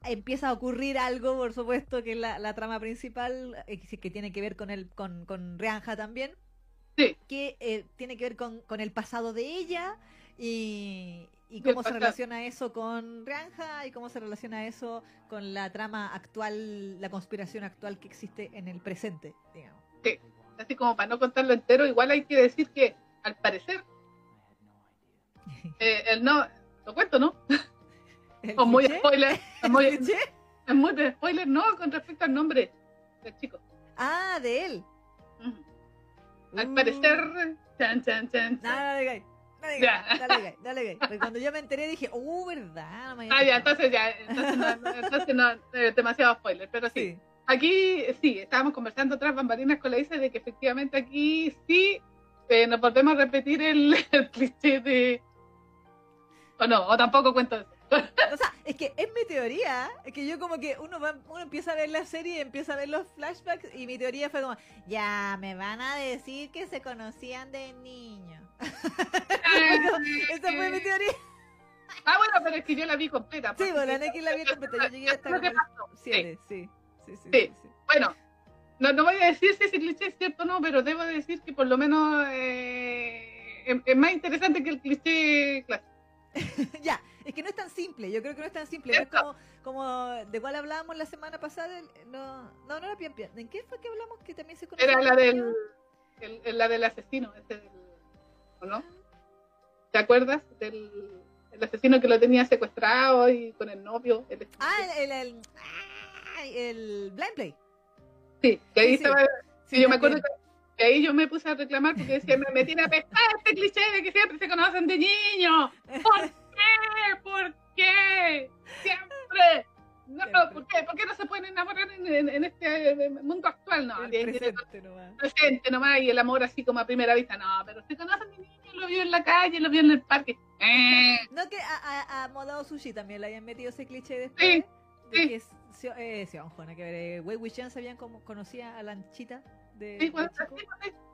empieza a ocurrir algo, por supuesto, que es la, trama principal, eh, que tiene que ver con el con, con Reanja también, sí. que eh, tiene que ver con, con el pasado de ella y, ¿Y cómo se relaciona eso con Granja y cómo se relaciona eso con la trama actual, la conspiración actual que existe en el presente, digamos? Sí, así como para no contarlo entero, igual hay que decir que al parecer, eh, el no, lo cuento, ¿no? o muy spoiler, es muy, es muy de spoiler, no, con respecto al nombre del chico. Ah, de él. Al parecer, chan, chan, chan. chan. Dale, ya. dale, dale, Porque cuando yo me enteré dije, uh, ¿verdad? ah, ya, entonces ya, entonces no, entonces no eh, demasiado spoiler, pero sí. Aquí sí, estábamos conversando otras bambalinas con la Isa de que efectivamente aquí sí eh, nos volvemos a repetir el, cliché de... O no, o tampoco cuento eso. o sea, Es que es mi teoría, es que yo como que uno va, uno empieza a ver la serie empieza a ver los flashbacks y mi teoría fue como, ya me van a decir que se conocían de niño. Esa fue mi teoría. Ah, bueno, pero es que yo la vi completa. Sí, bueno, la Neki la vi completa. Yo llegué hasta el 7, sí. Sí, sí, sí, Bueno, no, no voy a decir si ese cliché es cierto o no, pero debo decir que por lo menos eh, es, más interesante que el cliché clásico. ya, es que no es tan simple, yo creo que no es tan simple. No es como, como de cuál hablábamos la semana pasada. No, no, no era Pian Pian. ¿En qué fue que hablamos que también se conoce? Era la del, el, la del asesino, ese del, ¿o no? ¿Te acuerdas? Del el asesino que lo tenía secuestrado y con el novio. ah, el, el, el, Blind Play. Sí, que ahí estaba. Sí, yo me acuerdo que, ahí yo me puse a reclamar porque decía, me, me tiene apestar este cliché de que siempre se conocen de niños. ¿Por qué? ¿Por qué? Siempre. No, ¿por qué? ¿por qué no se pueden enamorar en, este eh, mundo actual? No, el presente nomás. Presente nomás y el amor así como a primera vista. No, pero se conocen de niños, lo vio en la calle, lo vio en el parque. Eh. No que a, a, Modao Sushi también le hayan metido ese cliché después. Sí, de sí. que es, eh, sí, Juana, que eh, Wei Wuxian sabían cómo conocía a la anchita de. Sí, bueno,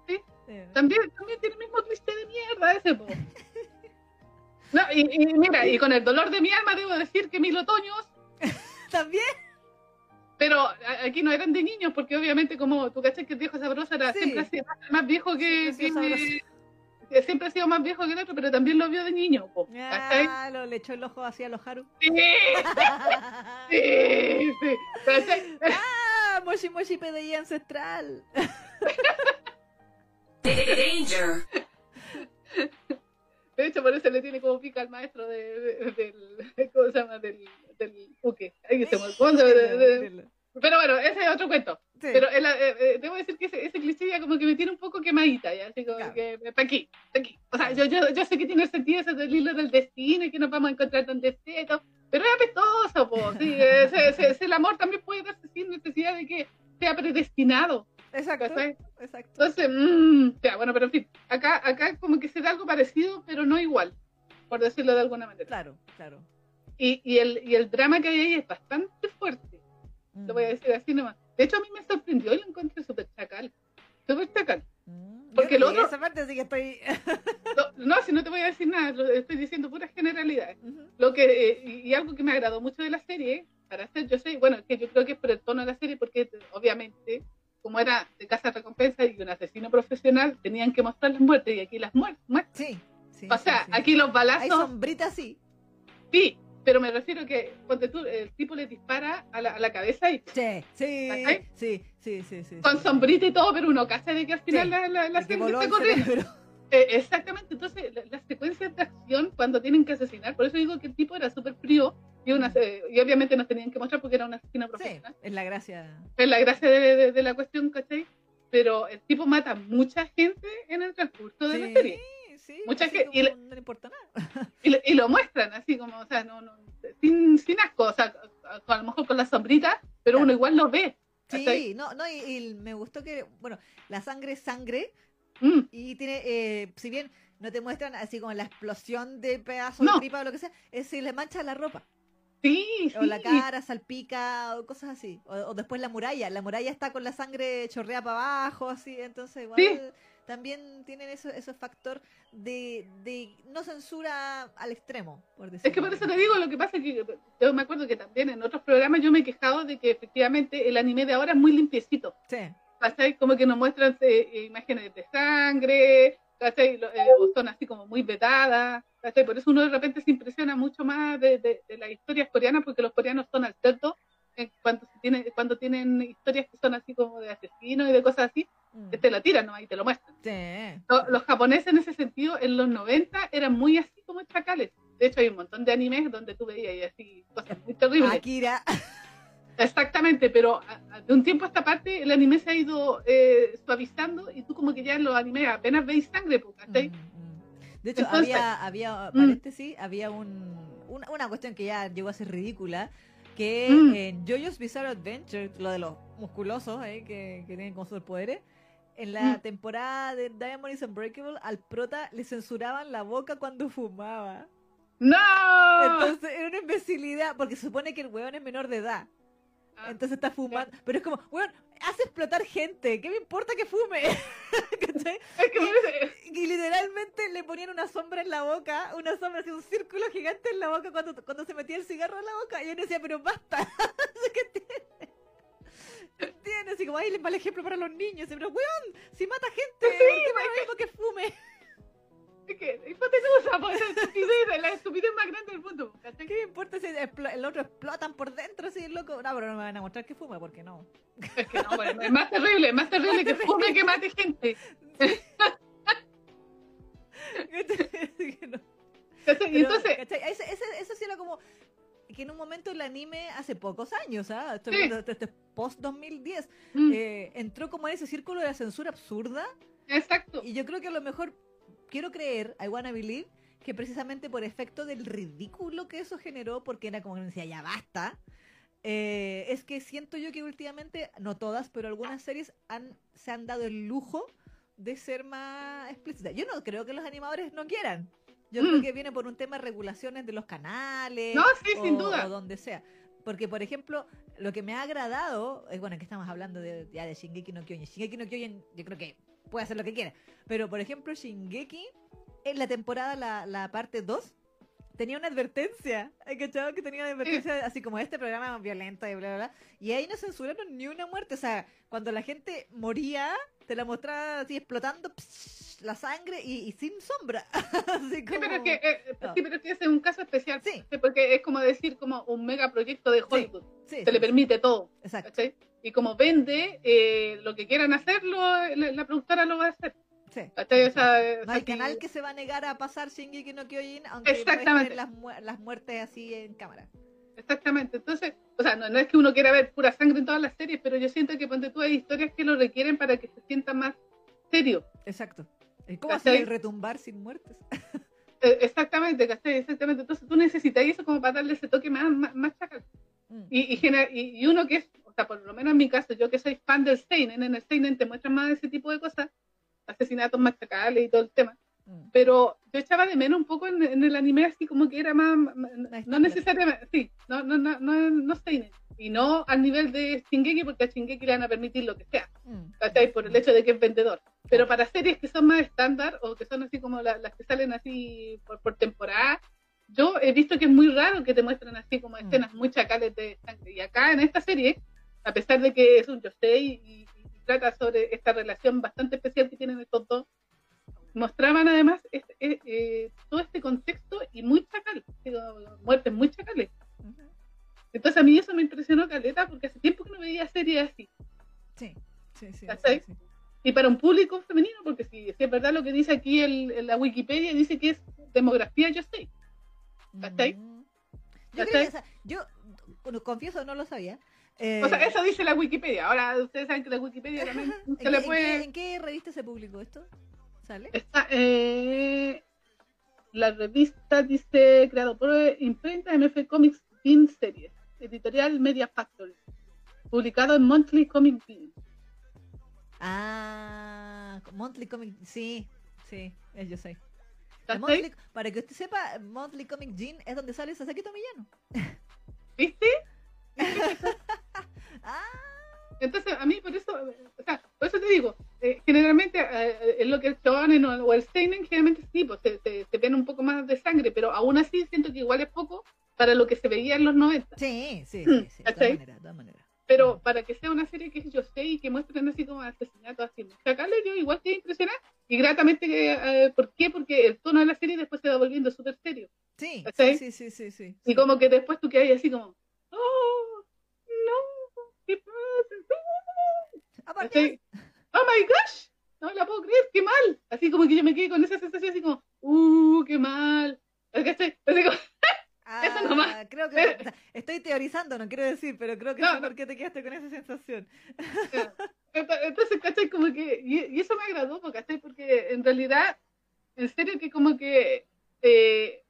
sí, sí. También, también tiene el mismo cliché de mierda ese, po. No, y, y, mira, y con el dolor de mi alma debo decir que mil otoños también. Pero aquí no eran de niños, porque obviamente como tú cachas que el viejo sabroso era siempre ha sido más viejo que, siempre ha sido más viejo que el otro, pero también lo vio de niño. ah, lo le echó el ojo hacia los Haru. Sí, sí, sí. Ah, Moshi Moshi PDI ancestral. Danger. De hecho, por eso le tiene como pica al maestro de, del, ¿cómo se llama? Del, del buque. Ahí se pero bueno, ese es otro cuento. Pero eh, eh, debo decir que ese, ese, cliché ya como que me tiene un poco quemadita, ya, así como que está aquí, está aquí. O sea, yo, yo, yo sé que tiene sentido ese del hilo del destino y que nos vamos a encontrar donde esté, pero es apestoso, po, sí, ese, ese, el amor también puede darse sin necesidad de que sea predestinado. Exacto, exacto. Entonces, mmm, ya, bueno, pero en fin, acá, acá como que se da algo parecido, pero no igual, por decirlo de alguna manera. Claro, claro. Y, y, el, y el drama que hay ahí es bastante fuerte, mm. lo voy a decir así nomás. De hecho, a mí me sorprendió y lo encontré súper chacal, súper chacal. Mm, Porque lo otro... Esa parte sí que estoy... no, si no te voy a decir nada, estoy diciendo puras generalidades. Lo que, eh, y algo que me agradó mucho de la serie, para hacer, yo sé, bueno, que yo creo que es por el tono de la serie, porque obviamente como era de casa de recompensa y un asesino profesional, tenían que mostrar las muertes y aquí las muertes. Sí, sí. O sea, aquí los balazos. Hay sombritas, sí. Sí, pero me refiero que cuando tú, el tipo le dispara a la, a la cabeza y. Sí, sí, sí, sí, sí, sí, Con sombrita y todo, pero uno cacha de que al final la, la, la se corriendo. Eh, exactamente, entonces las secuencias de acción cuando tienen que asesinar, por eso digo que el tipo era súper frío y, una, y obviamente nos tenían que mostrar porque era un asesino profesional. Sí, es la gracia. Es la gracia de, de, la cuestión, ¿cachai? Pero el tipo mata mucha gente en el transcurso de la serie. Sí, mucha gente. Y, no le importa nada. Y, lo muestran así como, o sea, no, no, sin, sin asco, o sea, a, lo mejor con la sombrita, pero uno igual lo ve. Sí, no, no, y, me gustó que, bueno, la sangre es sangre, mm. y tiene, eh, si bien no te muestran así como la explosión de pedazos de tripa o lo que sea, es si le mancha la ropa. Sí, o la cara salpica o cosas así. O, después la muralla. La muralla está con la sangre chorrea para abajo, así. Entonces, igual también tienen eso, ese factor de, de, no censura al extremo, por decirlo. Es que por eso te digo, lo que pasa es que yo me acuerdo que también en otros programas yo me he quejado de que efectivamente el anime de ahora es muy limpiecito. Sí. Como que nos muestran eh, imágenes de sangre, ¿cachai? Eh, o son así como muy vetadas, Por eso uno de repente se impresiona mucho más de, de, las historias coreanas, porque los coreanos son alternos cuando, tiene, cuando tienen historias que son así como de asesinos y de cosas así, mm. te la tiran ¿no? y te lo muestran. Los, japoneses en ese sentido, en los 90, eran muy así como chacales. De hecho, hay un montón de animes donde tú veías y así cosas muy terribles. Akira. Exactamente, pero de un tiempo a esta parte el anime se ha ido eh, suavizando y tú como que ya en los animes apenas veis sangre, ¿cachai? Mm, mm. De hecho, había, había, mm. paréntesis, había un, una, cuestión que ya llegó a ser ridícula, que en JoJo's Bizarre Adventure, lo de los musculosos eh, que, que tienen como superpoderes, en la temporada de Diamond is Unbreakable, al prota le censuraban la boca cuando fumaba. ¡No! Entonces era una imbecilidad, porque se supone que el weón es menor de edad. Ah, Entonces está fumando. Pero es como, weón, hace explotar gente. ¿Qué me importa que fume? y, literalmente le ponían una sombra en la boca, una sombra así, un círculo gigante en la boca cuando, cuando se metía el cigarro en la boca. Y él decía, pero basta. ¿Qué tiene? tiene? Así como, ahí le mal ejemplo para los niños. Pero, weón, si mata gente, sí, ¿por qué que fume? Es que hipotenusa, pues es estupidez, la estupidez más grande del mundo. ¿Qué me importa si el otro explotan por dentro, así loco? No, pero no me van a mostrar que fume, porque no. Es que no, bueno, es más terrible, es más terrible que fume que mate gente. entonces, ese, eso sí era como que en un momento el anime hace pocos años, ¿ah? Esto, es post 2010, mm. eh, entró como en ese círculo de la censura absurda. Exacto. Y yo creo que a lo mejor quiero creer, I wanna believe, que precisamente por efecto del ridículo que eso generó, porque era como que decía, ya basta, eh, es que siento yo que últimamente, no todas, pero algunas series han, se han dado el lujo de ser más explícitas. Yo no creo que los animadores no quieran. Yo creo mm. que viene por un tema de regulaciones de los canales. No, sí, sin duda. O donde sea. Porque, por ejemplo, lo que me ha agradado, es bueno, que estamos hablando de, ya de Shingeki no Kyojin. Shingeki no Kyojin, yo creo que puede hacer lo que quiera. Pero, por ejemplo, Shingeki, en la temporada, la, la parte 2, tenía una advertencia. ¿Cachado? Que tenía una advertencia así como este programa violento y bla, bla, bla. Y ahí no censuraron ni una muerte. O sea, cuando la gente moría, te la mostraba así explotando la sangre y, sin sombra. sí, pero es que, eh, sí, pero es que ese es un caso especial. Sí. Porque es como decir, como un megaproyecto de Hollywood. Sí, se le permite todo. Exacto. Y como vende, eh, lo que quieran hacerlo, la, productora lo va a hacer. Sí. no hay canal que se va a negar a pasar Shingeki no Kyojin aunque Exactamente. Las, las muertes así en cámara. Exactamente. Entonces, o sea, no, es que uno quiera ver pura sangre en todas las series, pero yo siento que ponte tú hay historias que lo requieren para que se sienta más serio. Exacto. ¿Cómo hacer retumbar sin muertes? E, exactamente, Exactamente. Entonces tú necesitas eso como para darle ese toque más, más, chacal. Mm. Y, y, y, uno que es sea, por lo menos en mi caso, yo que soy fan del Seinen, en el Seinen te muestran más ese tipo de cosas, asesinatos machacales y todo el tema. Mm. Pero yo echaba de menos un poco en, el anime así como que era más, no necesariamente, sí, no, no, no, no, no Seinen. Y no al nivel de Shingeki, porque a Shingeki le van a permitir lo que sea, mm. Por el hecho de que es vendedor. Pero para series que son más estándar o que son así como las que salen así por, por temporada, yo he visto que es muy raro que te muestren así como mm. escenas muy chacales de sangre. Y acá en esta serie a pesar de que es un Yosei y, y, trata sobre esta relación bastante especial que tienen estos dos, mostraban además este, eh, eh, todo este contexto y muy chacal, muertes muy chacales. Entonces a mí eso me impresionó Caleta porque hace tiempo que no veía series así. Sí, sí, sí. Y para un público femenino, porque si, es verdad lo que dice aquí el, la Wikipedia, dice que es demografía Yosei. ¿Cachai? Mm. Yo, yo confieso, no lo sabía, o sea, eh, eso dice la Wikipedia. Ahora ustedes saben que la Wikipedia también se le puede. ¿En qué, revista se publicó esto? ¿Sale? Está, eh, la revista dice creado por imprenta MF Comics Bean Series, editorial Media Factory, publicado en Monthly Comic Bean. Ah, Monthly Comic, sí, sí, yo sé. para que usted sepa, Monthly Comic Bean es donde sale Sasaki Tomillano. ¿Viste? Ah. Entonces, a mí por eso, o sea, por eso te digo, eh, generalmente eh, en lo que es shonen o, el seinen, generalmente sí, pues se, se, ven un poco más de sangre, pero aún así siento que igual es poco para lo que se veía en los 90. Sí, sí, sí, sí de todas maneras, Pero para que sea una serie que yo sé y que muestren así como asesinatos así, le yo igual que impresionante y gratamente, eh, ¿por qué? Porque el tono de la serie después se va volviendo súper serio. Sí, sí, sí, sí, sí, Y como que después tú quedas así como, ¡Oh my gosh! No la puedo creer, qué mal. Así como que yo me quedé con esa sensación así como, ¡uh, qué mal! Así como, ah, eso nomás. Creo que estoy teorizando, no quiero decir, pero creo que no, sé por qué te quedaste con esa sensación. Entonces, ¿cachai? Como que, y, eso me agradó, ¿cachai? Porque en realidad, en serio que como que eh,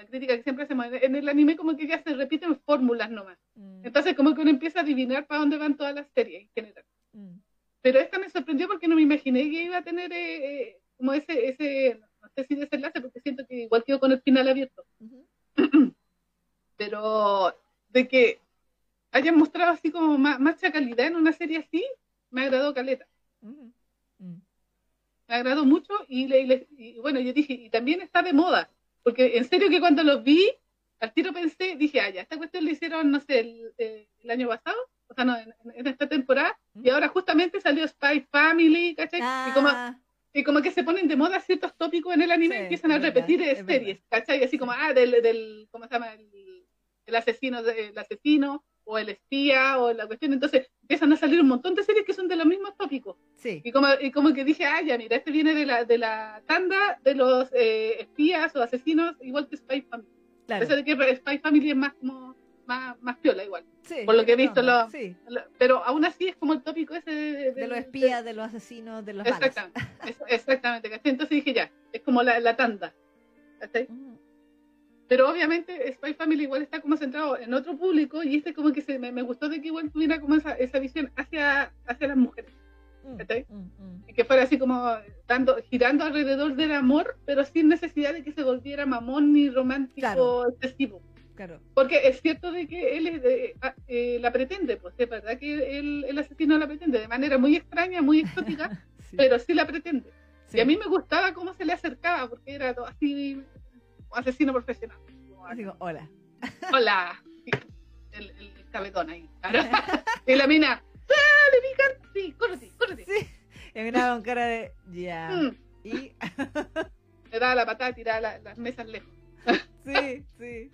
la crítica que siempre hacemos, en el anime como que ya se repiten fórmulas nomás. Mm. Entonces como que uno empieza a adivinar para dónde van todas las series en general. Mm. Pero esta me sorprendió porque no me imaginé que iba a tener eh, eh, como ese, ese, sé si desenlace, porque siento que igual quedó con el final abierto. Pero de que hayan mostrado así como más, mucha calidad en una serie así, me agradó Caleta. Mm. Me agradó mucho y, le, y, bueno, yo dije, y también está de moda, porque en serio que cuando los vi, al tiro pensé, dije, ah, ya, esta cuestión lo hicieron, no sé, el, eh, año pasado, o sea, no, en, esta temporada, y ahora justamente salió Spy Family, ¿cachai? Y, como, ah. Y como que se ponen de moda ciertos tópicos en el anime y empiezan a repetir series, ¿cachai? Así como, ah, del, del ¿cómo se llama? El, el asesino, el asesino, o el espía o la cuestión. Entonces empiezan a salir un montón de series que son de los mismos tópicos. Sí. Y como, y como que dije, ah, ya, mira, este viene de la, de la tanda de los eh, espías o asesinos, igual que Spy Family. Claro. Eso de que Spy Family es más como más, más piola igual. Sí, por lo que he visto. Lo, sí. pero aún así es como el tópico ese de, de, los espías, de, los asesinos, de los Exactamente. exactamente. Entonces dije, ya, es como la, la tanda. Pero obviamente Spy Family igual está como centrado en otro público y este como que se, me, gustó de que igual tuviera como esa, esa visión hacia, hacia las mujeres. Mm, mm, mm. Y que fuera así como dando, girando alrededor del amor, pero sin necesidad de que se volviera mamón ni romántico excesivo. Claro. Porque es cierto de que él es de, ah, eh, la pretende, pues es verdad que el, el, asesino la pretende de manera muy extraña, muy exótica, pero sí la pretende. Y a mí me gustaba cómo se le acercaba, porque era todo así asesino profesional. Digo, hola. Hola. El, el cabetón ahí. y la mina, ¡Dale, pican! Sí, córrete, córrete. Sí. Y miraba con cara de, ya. Mm. Y. Le daba la patada tiraba las mesas lejos. sí, sí.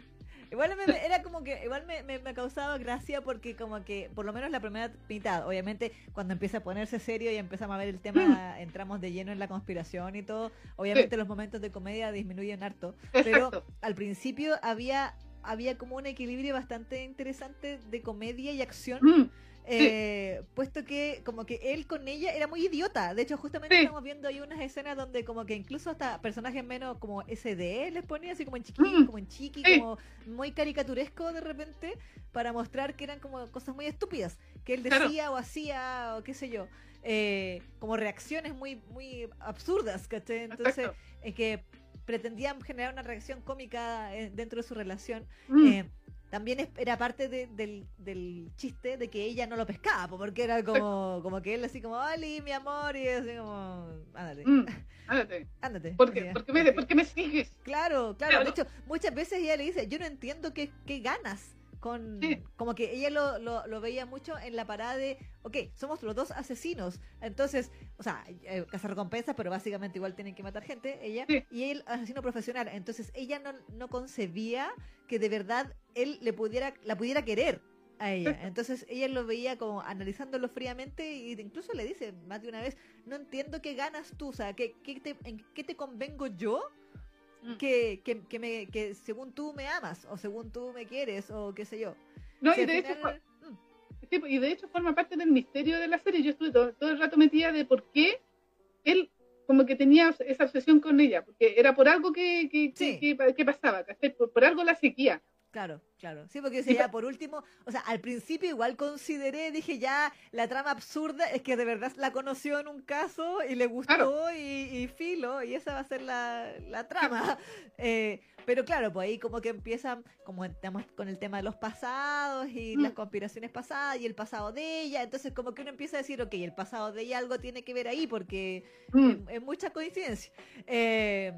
Igual era como que, igual me, me, causaba gracia porque como que, por lo menos la primera mitad, obviamente cuando empieza a ponerse serio y empezamos a ver el tema, mm. entramos de lleno en la conspiración y todo, obviamente los momentos de comedia disminuyen harto, pero al principio había había como un equilibrio bastante interesante de comedia y acción. Mm. Eh, puesto que como que él con ella era muy idiota. De hecho, justamente estamos viendo ahí unas escenas donde como que incluso hasta personajes menos como SD les ponía así como en chiquillo, mm. como en chiqui, como muy caricaturesco de repente, para mostrar que eran como cosas muy estúpidas, que él decía o hacía o qué sé yo. Eh, como reacciones muy muy absurdas, ¿cachai? Entonces, es que pretendían generar una reacción cómica eh, dentro de su relación. Mm también era parte del, del, chiste de que ella no lo pescaba, porque era como, como que él así como, Ali, mi amor, y así como, ándate. Mm, ándate. ándate. ¿Por qué, porque me, porque me sigues? Claro, claro, De hecho, muchas veces ella le dice, yo no entiendo qué, qué ganas con como que ella lo, lo, veía mucho en la parada de, ok, somos los dos asesinos, entonces, o sea, eh, cazar recompensas, pero básicamente igual tienen que matar gente, ella, y él asesino profesional, entonces ella no, no concebía que de verdad él le pudiera, la pudiera querer a ella. Entonces ella lo veía como analizándolo fríamente e incluso le dice más de una vez, no entiendo qué ganas tú, o sea, ¿qué, qué te, ¿en qué te convengo yo. Que, que, que, me, que según tú me amas o según tú me quieres o qué sé yo. No, y de hecho... Mm. y de hecho forma parte del misterio de la serie. Yo estuve todo, el rato metida de por qué él como que tenía esa obsesión con ella, porque era por algo que, que, que, pasaba, por, por, algo la sequía. Claro, claro. Sí, porque ya por último, o sea, al principio igual consideré, dije ya, la trama absurda es que de verdad la conoció en un caso y le gustó y, filo, y esa va a ser la, la trama. Eh, pero claro, pues ahí como que empiezan, como estamos con el tema de los pasados y las mm. conspiraciones pasadas y el pasado de ella, entonces como que uno empieza a decir, ok, el pasado de ella algo tiene que ver ahí porque mm. es, mucha coincidencia. Eh,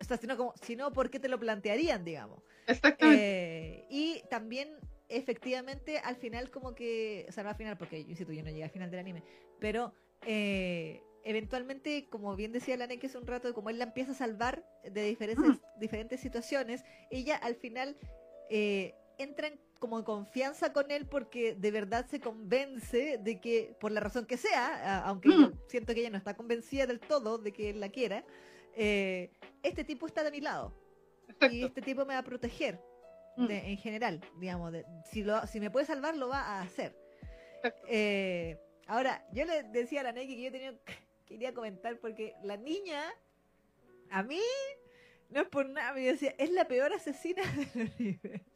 o sea, si no, como, si no, ¿por qué te lo plantearían, digamos? Exactamente. Eh, y también, efectivamente, al final como que, o sea, no al final, porque yo insisto, yo no llegué al final del anime, pero eh, eventualmente, como bien decía la que hace un rato, como él la empieza a salvar de diferentes, diferentes situaciones, ella al final eh, entra en como confianza con él porque de verdad se convence de que, por la razón que sea, aunque yo siento que ella no está convencida del todo de que él la quiera, eh, este tipo está de mi lado. Y este tipo me va a proteger mm. en general, digamos. si, lo, si me puede salvar, lo va a hacer. Eh, ahora, yo le decía a la Neki que yo tenía, quería comentar porque la niña, a mí, no es por nada, me decía, es la peor asesina del universo.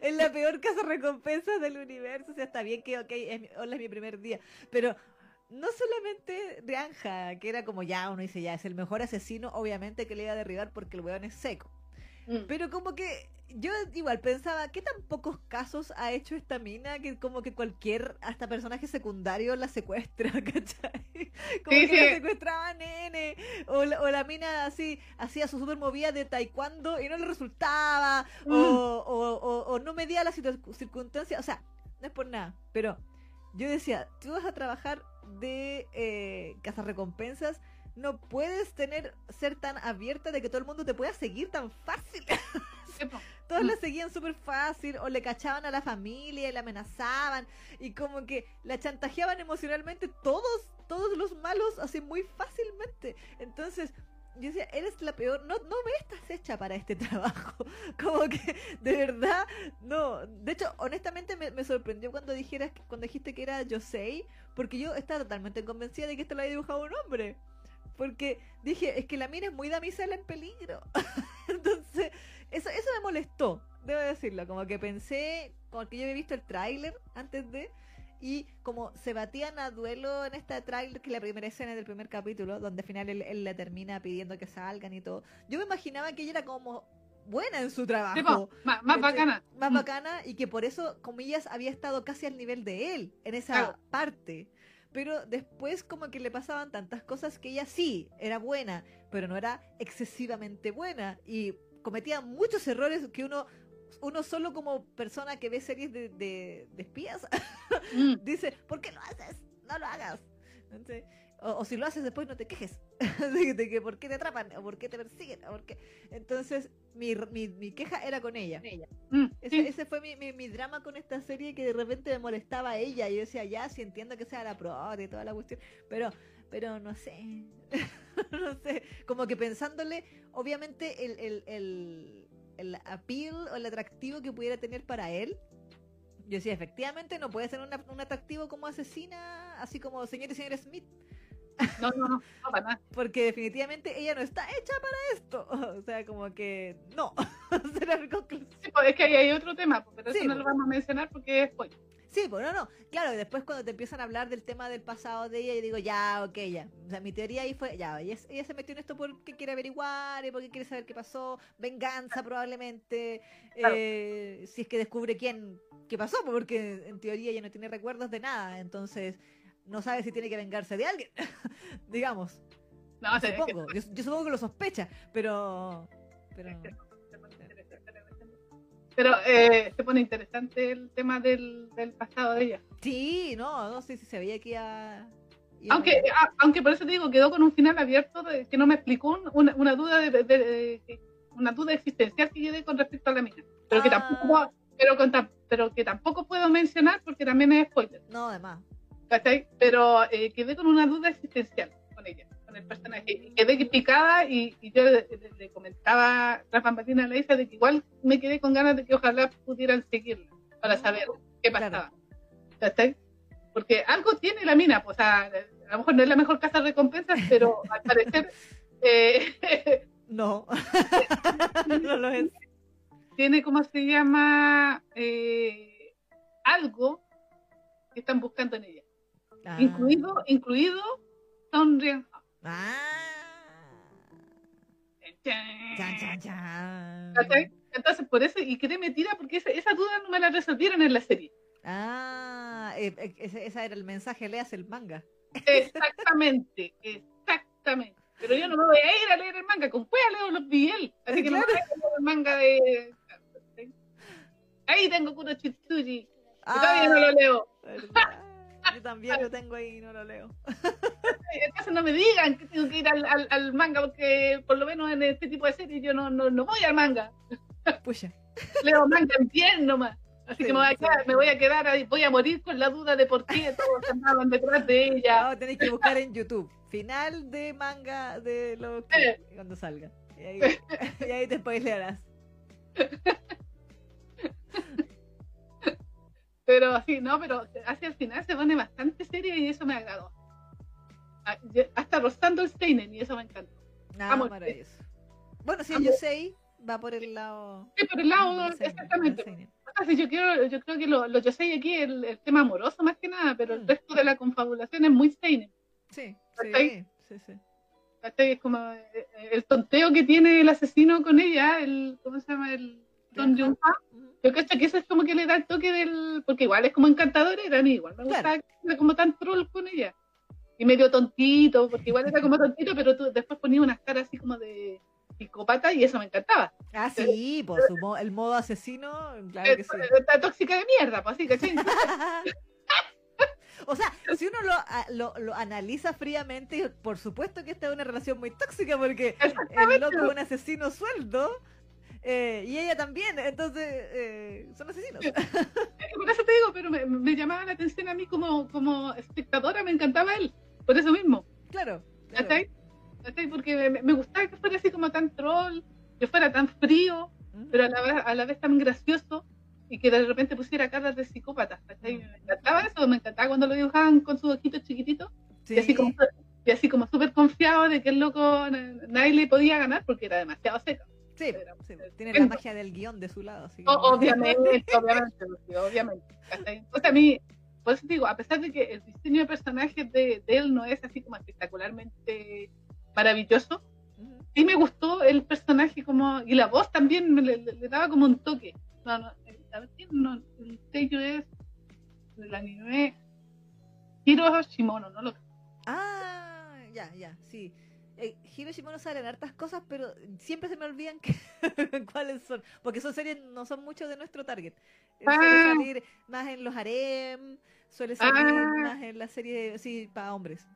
es la peor casa recompensa del universo. O sea, está bien que, ok, es, hola, es mi primer día. Pero no solamente Rianja, que era como ya, uno dice ya, es el mejor asesino, obviamente que le iba a derribar porque el weón es seco. Mm. Pero como que yo igual pensaba, ¿qué tan pocos casos ha hecho esta mina que como que cualquier, hasta personaje secundario la secuestra, ¿cachai? Como que la secuestraba nene, o la, o la mina así, hacía su super movida de taekwondo y no le resultaba, mm. o, o, o, no medía las circunstancias, o sea, no es por nada, pero yo decía, tú vas a trabajar de eh, recompensas no puedes tener ser tan abierta de que todo el mundo te pueda seguir tan fácil. Todos la seguían súper fácil o le cachaban a la familia y la amenazaban y como que la chantajeaban emocionalmente todos, todos los malos así muy fácilmente. Entonces, yo decía, eres la peor, no, no me estás hecha para este trabajo. Como que, de verdad, no. De hecho, honestamente me, sorprendió cuando dijeras, cuando dijiste que era Josei, porque yo estaba totalmente convencida de que esto lo había dibujado un hombre. Porque dije, es que la mina es muy damisela en peligro. Entonces, eso, eso me molestó, debo decirlo. Como que pensé, como que yo había visto el tráiler antes de, y como se batían a duelo en este tráiler, que la primera escena del primer capítulo, donde al final él, le termina pidiendo que salgan y todo. Yo me imaginaba que ella era como buena en su trabajo. más, bacana. Más mm. bacana y que por eso, comillas, había estado casi al nivel de él en esa parte pero después como que le pasaban tantas cosas que ella sí era buena, pero no era excesivamente buena y cometía muchos errores que uno uno solo como persona que ve series de, de, espías mm. dice, ¿por qué lo haces? No lo hagas. Entonces, o, si lo haces después no te quejes de, que por qué te atrapan o por qué te persiguen. O por Entonces mi, mi, mi, queja era con ella. Mm, ese, fue mi, mi, drama con esta serie que de repente me molestaba a ella. Y yo decía, ya, sí entiendo que sea la pro y toda la cuestión. Pero, pero no sé. no sé. Como que pensándole, obviamente el, el, el, el appeal o el atractivo que pudiera tener para él yo decía, efectivamente no puede ser un atractivo como asesina, así como señor y señor Smith. No, no, no, para nada. Porque definitivamente ella no está hecha para esto. O sea, como que no. sí, pues, es que ahí hay otro tema, pues, pero eso no lo pues. vamos a mencionar porque es spoiler. Sí, pues no, no. Claro, después cuando te empiezan a hablar del tema del pasado de ella, yo digo, ya, ok, ya. O sea, mi teoría ahí fue, ya, ella, ella se metió en esto porque quiere averiguar y porque quiere saber qué pasó, venganza probablemente, eh, si es que descubre quién, qué pasó, porque en teoría ella no tiene recuerdos de nada, entonces no sabe si tiene que vengarse de alguien, digamos. No, supongo. Yo, supongo que lo sospecha, pero... Pero, pero eh, se pone interesante el tema del, del, pasado de ella. Sí, no, no sé si se veía que iba... aunque, aunque por eso te digo, quedó con un final abierto de, que no me explicó una, una duda de, una duda existencial que quedé con respecto a la mina. Pero que ah. tampoco pero, pero que tampoco puedo mencionar porque también es spoiler. No, además. ¿Cachai? Pero eh, quedé con una duda existencial con ella, con el personaje. Quedé picada y, yo le, comentaba tras bambalinas a la hija de que igual me quedé con ganas de que ojalá pudieran seguirla para ah, saber qué pasaba. ¿Cachai? Porque algo tiene la mina, pues, a lo mejor no es la mejor casa de recompensas, pero al parecer... Eh, no, no lo es. Tiene, ¿cómo se llama? Eh, algo que están buscando en ella. Ah. Incluido, incluido Son Ah. Entonces, por eso, y quedé metida porque esa, esa, duda no me la resolvieron en la serie. Ah, eh, eh, ese, era el mensaje, leas el manga. Exactamente, exactamente. Pero yo no me voy a ir a leer el manga, con cuál leo los BL. Así que me voy a leer el manga de. Ahí tengo Kuro Chitsuji. Ah, todavía no lo leo. Yo también lo tengo ahí y no lo leo. Entonces no me digan que tengo que ir al, al, manga, porque por lo menos en este tipo de series yo no, no, no voy al manga. Pucha. Leo manga en pie nomás. Así que me voy, a quedar, me voy a quedar ahí, voy a morir con la duda de por qué todos andaban detrás de ella. No, tenéis que buscar en YouTube. Final de manga de lo que eh. cuando salga. Y ahí, y ahí te spoilearás. Pero así, no, pero hacia el final se pone bastante serio y eso me agradó. Ah, hasta rozando el Steinen y eso me encantó. Nada, Vamos, maravilloso. Bueno, si yo sé, va por el lado. Sí, por el lado, exactamente. yo, quiero, yo creo que lo, lo Yosei aquí es el, tema amoroso más que nada, pero el mm. resto de la confabulación es muy Steinen. Sí, sí, sí. Es como eh, eh, el tonteo que tiene el asesino con ella, el, ¿cómo se llama? El Don Jung Yo creo que eso es como que le da el toque del. Porque igual es como encantador, era a mí igual. Me gustaba que era como tan troll con ella. Y medio tontito, porque igual era como tontito, pero tú después ponías unas caras así como de psicópata y eso me encantaba. Ah, sí, pues el modo asesino, claro que sí. Está tóxica de mierda, pues sí, ¿cachai? O sea, si uno lo, lo, analiza fríamente, por supuesto que esta es una relación muy tóxica porque el loco es un asesino sueldo eh, y ella también, entonces eh, son asesinos. por eso te digo, pero me, llamaba la atención a mí como, como espectadora, me encantaba él, por eso mismo. Claro. claro. Porque me, gustaba que fuera así como tan troll, que fuera tan frío, pero a la, vez, a la vez tan gracioso y que de repente pusiera caras de psicópatas. Me encantaba eso, me encantaba cuando lo dibujaban con sus ojitos chiquititos y así como y así como súper confiado de que el loco nadie le podía ganar porque era demasiado seco. Sí, tiene la magia del guion de su lado. obviamente, obviamente, obviamente. O sea, a mí, por eso digo, a pesar de que el diseño de personajes de, de él no es así como espectacularmente maravilloso, sí me gustó el personaje como, y la voz también me, le, daba como un toque. No, no, no, el sello es del anime Hiro Shimono, ¿no? Lo... Ah, ya, ya, sí. Eh, Hiro Shimono sale en hartas cosas, pero siempre se me olvidan que, cuáles son, porque son series no son muchos de nuestro target. Ah. Suele salir más en los harem, suele salir ah. más en la serie, sí, para hombres.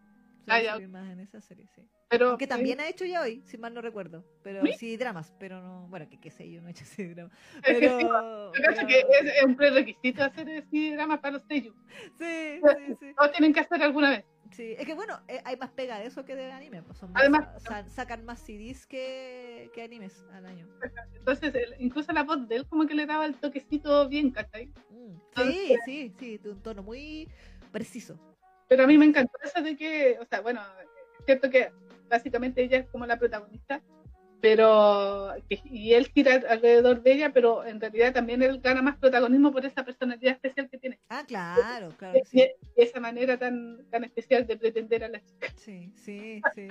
Suele ah, salir más en esa serie, sí. Pero, que también ha hecho ya hoy, si mal no recuerdo. Pero sí, dramas, pero no. Bueno, que qué sé yo, no he hecho así dramas. Pero, es que, es, un prerequisito hacer así dramas para los sellos. Sí, sí, sí. Todos tienen que hacer alguna vez. Sí, es que bueno, eh, hay más pega de eso que de anime. Pues son Además, sacan más CDs que, que, animes al año. Entonces, incluso la voz de él como que le daba el toquecito bien, ¿cachai? Mm, sí, sí, sí, un tono muy preciso. Pero a mí me encantó eso de que, o sea, bueno, es cierto que básicamente ella es como la protagonista, pero y él gira alrededor de ella, pero en realidad también él gana más protagonismo por esa personalidad especial que tiene. Ah, claro, claro. Y, esa manera tan, tan especial de pretender a la chica. Sí, sí, sí.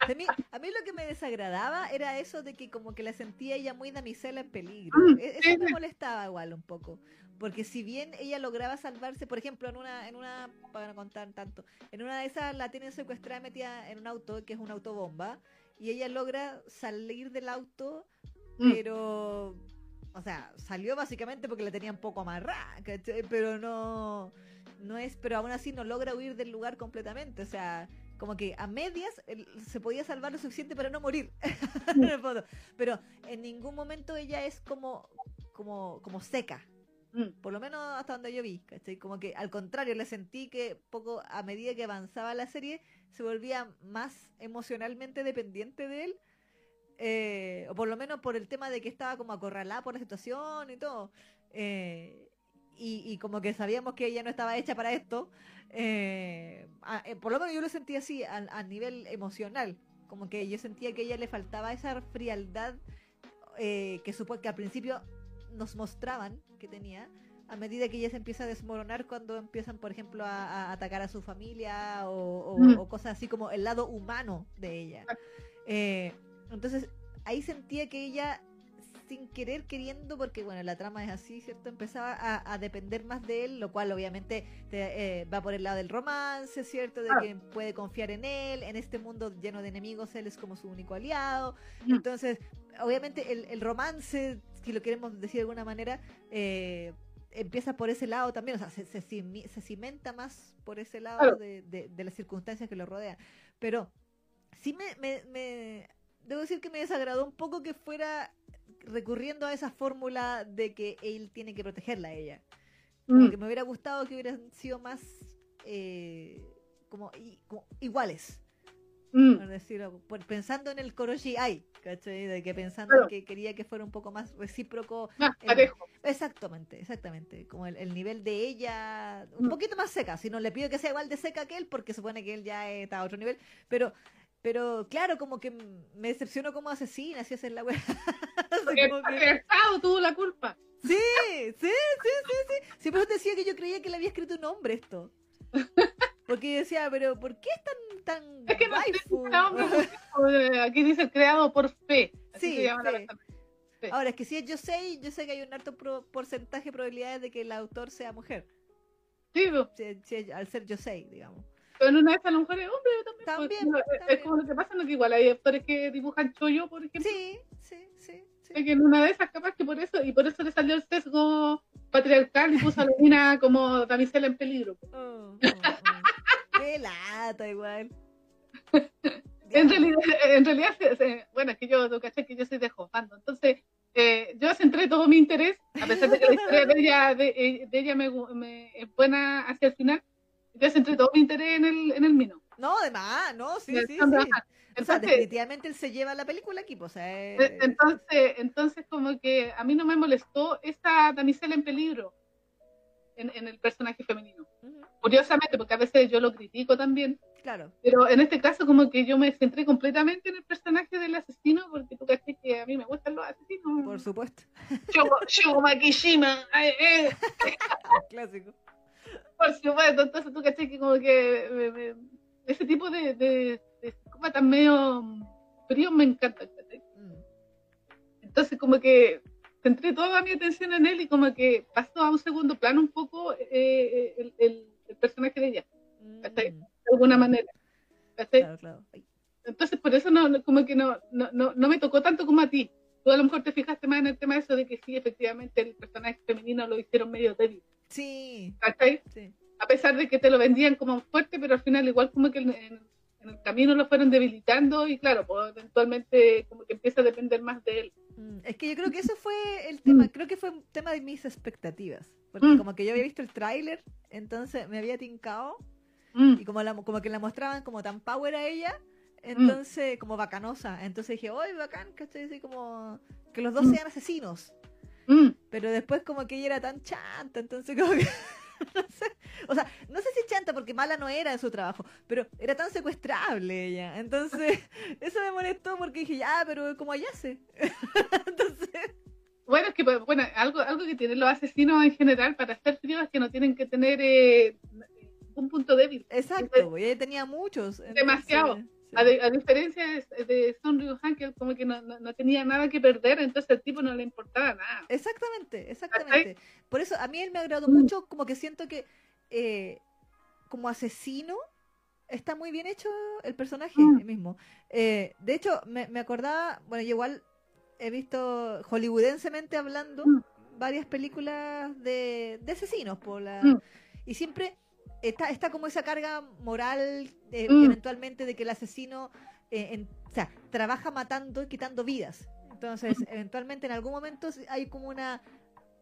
A mí, a mí lo que me desagradaba era eso de que como que la sentía ella muy damisela en peligro. Mm, e, eso me molestaba igual un poco. Porque si bien ella lograba salvarse, por ejemplo, en una, en una, para no contar tanto, en una de esas la tienen secuestrada metida en un auto, que es una autobomba, y ella logra salir del auto, mm. pero, o sea, salió básicamente porque la tenían poco amarrada, pero no, no es, pero aún así no logra huir del lugar completamente, o sea, como que a medias se podía salvar lo suficiente para no morir pero en ningún momento ella es como como como seca Mm. Por lo menos hasta donde yo vi, Como que al contrario, le sentí que poco a medida que avanzaba la serie se volvía más emocionalmente dependiente de él. Eh, o por lo menos por el tema de que estaba como acorralada por la situación y todo. Eh, y, como que sabíamos que ella no estaba hecha para esto. Eh, por lo menos yo lo sentí así a, nivel emocional. Como que yo sentía que a ella le faltaba esa frialdad que supo que al principio nos mostraban que tenía a medida que ella se empieza a desmoronar cuando empiezan, por ejemplo, a, atacar a su familia o, cosas así como el lado humano de ella. Eh, entonces, ahí sentía que ella, sin querer, queriendo, porque bueno, la trama es así, ¿cierto? Empezaba a, depender más de él, lo cual obviamente eh, va por el lado del romance, ¿cierto? De que puede confiar en él, en este mundo lleno de enemigos, él es como su único aliado. Entonces, obviamente el, el romance si lo queremos decir de alguna manera, eh, empieza por ese lado también, o sea, se, se, cimenta más por ese lado de, de, las circunstancias que lo rodean. Pero sí me, me, debo decir que me desagradó un poco que fuera recurriendo a esa fórmula de que él tiene que protegerla a ella. Porque mm. me hubiera gustado que hubieran sido más eh, como, iguales. Mm. Por decirlo, pensando en el Koroshi Ai, ¿cachai? De que pensando que quería que fuera un poco más recíproco. exactamente, exactamente. Como el, nivel de ella, un mm. poquito más seca. Si no le pido que sea igual de seca que él, porque supone que él ya está a otro nivel. Pero pero claro, como que me decepcionó como asesina, si hacer la weá. el Estado tuvo la culpa. Sí, sí, sí, sí, sí. Siempre decía que yo creía que le había escrito un hombre esto. Porque decía, pero ¿por qué es tan tan es que aquí dice creado por fe. sí, Ahora, es que si es yo sé, yo sé que hay un alto porcentaje de probabilidades de que el autor sea mujer. Sí, al ser yo sé, digamos. Pero en una vez a lo mejor es hombre también. también, Es como lo que pasa, no que igual hay actores que dibujan chollo, por ejemplo. Sí, sí, sí. sí. que en una de esas capaz que por eso, y por eso le salió el sesgo patriarcal y puso a la mina como damisela en peligro. Oh, oh, oh. Qué lata igual. en realidad, en realidad bueno, es que yo, tú caché que yo soy de Jofando, entonces eh, yo centré todo mi interés, a pesar de que la historia de ella, de, eh, ella me, me, es buena hacia el final, yo centré todo mi interés en el, en el Mino. No, además, no, sí, sí, sí. Entonces, o sea, definitivamente él se lleva la película aquí, pues. Eh, entonces, entonces, como que a mí no me molestó esta damisela en peligro en, en el personaje femenino. Curiosamente, porque a veces yo lo critico también. Claro. Pero en este caso, como que yo me centré completamente en el personaje del asesino, porque tú crees que a mí me gustan los asesinos. Por supuesto. Shogo Makishima. Eh. Clásico. Por supuesto, entonces tú caché que como que ese tipo de, de, de tan medio frío me encanta. Mm. Entonces como que centré toda mi atención en él y como que pasó a un segundo plano un poco eh, eh, el, el, personaje de ella, mm. De alguna manera. Entonces por eso no, como que no, no, no, no me tocó tanto como a ti. Tú a lo mejor te fijaste más en el tema de eso de que sí, efectivamente el personaje femenino lo hicieron medio débil. Sí. sí. A pesar de que te lo vendían como fuerte, pero al final igual como que en, el camino lo fueron debilitando y claro, pues eventualmente como que empieza a depender más de él. Mm, es que yo creo que eso fue el tema, mm. creo que fue un tema de mis expectativas, porque mm. como que yo había visto el tráiler, entonces me había tincado y como, la, como que la mostraban como tan power a ella, entonces como bacanosa, entonces dije, ¡oye, bacán! ¿Cachai? Así como que los dos sean asesinos. Pero después como que ella era tan chanta, entonces como que... no sé. O sea, no sé si chanta porque mala no era en su trabajo, pero era tan secuestrable ella. Entonces, eso me molestó porque dije, ya, pero como allá se. Entonces... Bueno, es que bueno, algo, algo que tienen los asesinos en general para ser fríos es que no tienen que tener eh, un punto débil. Exacto, ella tenía muchos. Demasiado. A, diferencia de, de Son Ryu Han, que como que no, no, tenía nada que perder, entonces el tipo no le importaba nada. Exactamente, exactamente. Por eso a mí él me agradó mucho, como que siento que eh, como asesino está muy bien hecho el personaje mm. mismo. Eh, de hecho, me, me, acordaba, bueno, yo igual he visto hollywoodensemente hablando mm. varias películas de, de asesinos, por la, mm. y siempre está, está como esa carga moral eh, mm. eventualmente de que el asesino eh, o sea, trabaja matando y quitando vidas. Entonces, eventualmente en algún momento hay como una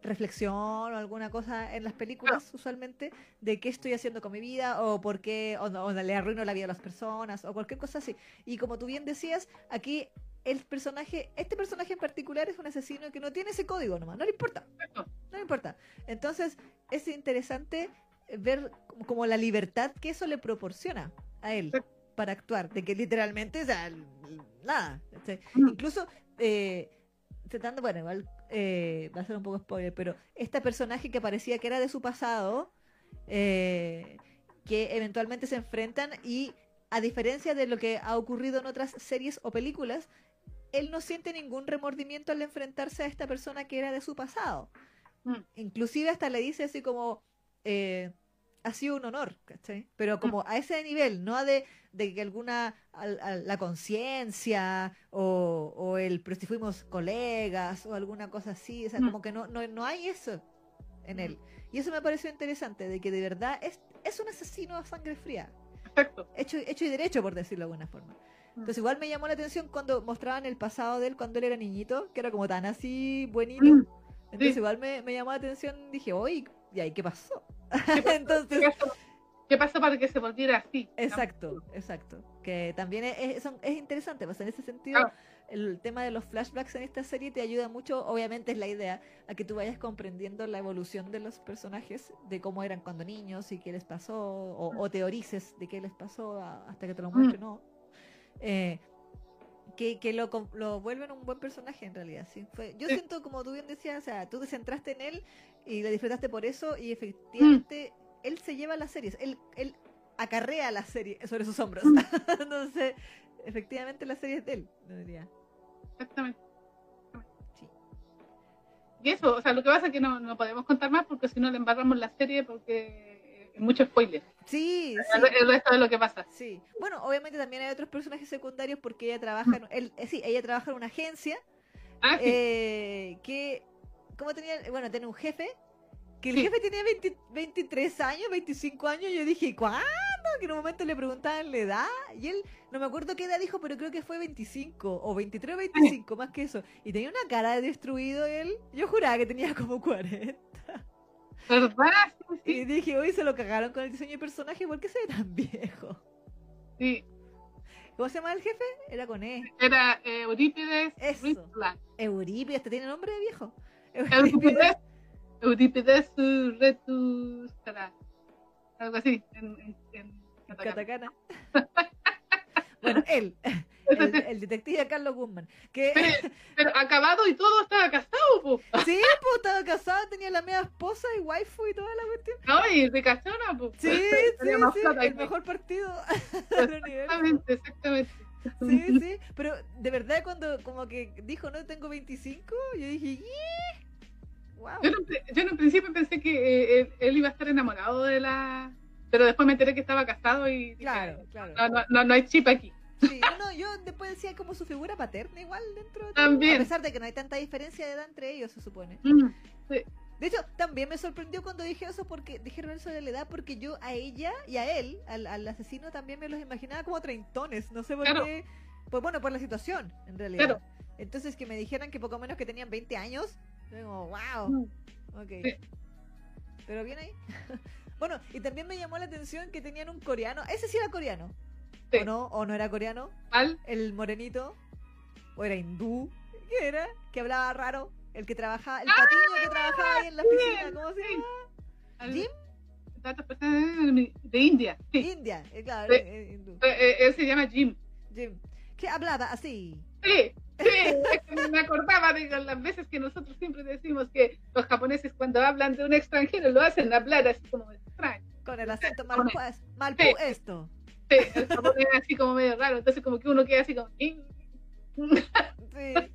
reflexión o alguna cosa en las películas usualmente de qué estoy haciendo con mi vida o por qué o, o, le arruino la vida a las personas o cualquier cosa así. Y como tú bien decías, aquí el personaje, este personaje en particular es un asesino que no tiene ese código nomás, no le importa. No le importa. Entonces, es interesante ver como la libertad que eso le proporciona a él para actuar, de que literalmente, o sea, nada. Incluso, eh, tratando, bueno, igual eh, va a ser un poco spoiler, pero este personaje que parecía que era de su pasado, eh, que eventualmente se enfrentan y a diferencia de lo que ha ocurrido en otras series o películas, él no siente ningún remordimiento al enfrentarse a esta persona que era de su pasado. Mm. Inclusive hasta le dice así como, eh, ha sido un honor, ¿cachai? Pero mm. como a ese nivel, no de, de que alguna, la conciencia o, o, el, pero si fuimos colegas o alguna cosa así, o sea, mm. como que no, no, no hay eso en él. Y eso me pareció interesante, de que de verdad es, es un asesino a sangre fría. Exacto. Hecho, hecho y derecho, por decirlo de alguna forma. Mm. Entonces igual me llamó la atención cuando mostraban el pasado de él cuando él era niñito, que era como tan así buenito. Entonces igual me, me llamó la atención, dije, oye, ¿y ahí qué pasó? Entonces... ¿Qué pasó para que se volviera así? Exacto, exacto. Que también es, es, interesante, pues en ese sentido, el tema de los flashbacks en esta serie te ayuda mucho, obviamente es la idea, a que tú vayas comprendiendo la evolución de los personajes, de cómo eran cuando niños y qué les pasó, o, teorices de qué les pasó hasta que te lo muestre, ¿no? Eh, que, que lo, lo, vuelven un buen personaje en realidad. ¿sí? Fue, yo siento, como tú bien decías, o sea, tú te centraste en él y lo disfrutaste por eso y efectivamente él se lleva las series. Él, él acarrea la serie sobre sus hombros. Entonces, efectivamente la serie es de él, diría. Exactamente. Y eso, o sea, lo que pasa es que no, no podemos contar más porque si no le embarramos la serie porque mucho spoiler. Sí, el, resto de lo que pasa. Sí. Bueno, obviamente también hay otros personajes secundarios porque ella trabaja, en, él, eh, sí, ella trabaja en una agencia ah, eh, que, ¿cómo tenía? Bueno, tiene un jefe que el jefe tenía 23 años, 25 años, y yo dije, ¿cuándo? Que en un momento le preguntaban la edad, y él, no me acuerdo qué edad dijo, pero creo que fue 25, o 23 o 25, más que eso. Y tenía una cara de destruido él, yo juraba que tenía como 40. ¿Verdad? Y dije, hoy se lo cagaron con el diseño de personaje, ¿por qué se ve tan viejo? Sí. ¿Cómo se llama el jefe? Era con E. Era Eurípides. Eso. Eurípides, ¿te tiene nombre de viejo? Eurípides Euripides retus algo así en, en, katakana. bueno, él, el, detective Carlos Guzmán. Que... Pero, acabado y todo estaba casado, po. Sí, pues estaba casado, tenía la media esposa y waifu y toda la cuestión. No, y de cachona, pues. Sí, sí, sí, el mejor partido Exactamente, exactamente. Sí, sí, pero de verdad cuando como que dijo, no, tengo 25, yo dije, ¡Yeah! Yo, en, un principio pensé que eh, él, iba a estar enamorado de la... Pero después me enteré que estaba casado y... claro, claro. No, no, hay chip aquí. Sí, no, yo después decía como su figura paterna igual dentro de También. A pesar de que no hay tanta diferencia de edad entre ellos, se supone. Mm, de hecho, también me sorprendió cuando dije eso porque dijeron eso de la edad porque yo a ella y a él, al, asesino, también me los imaginaba como treintones. No sé por qué. Pues bueno, por la situación, en realidad. Entonces que me dijeran que poco menos que tenían 20 años, Digo, wow. Mm. Ok. Pero bien ahí. bueno, y también me llamó la atención que tenían un coreano. Ese sí era coreano. ¿O no? ¿O no era coreano? ¿Cuál? El morenito. ¿O era hindú? ¿Qué era? Que hablaba raro. El que trabajaba, el patiño que trabajaba ahí en la oficina. ¿Cómo se llama? ¿Jim? De India. Sí. India, eh, claro. Eh, hindú. Eh, él se llama Jim. Jim. Que hablaba así. Sí. Sí, me acordaba de las veces que nosotros siempre decimos que los japoneses cuando hablan de un extranjero lo hacen hablar así como extraño. Con el acento mal, pues, mal esto. Sí, el japonés así como medio raro, entonces como que uno queda así como... Sí,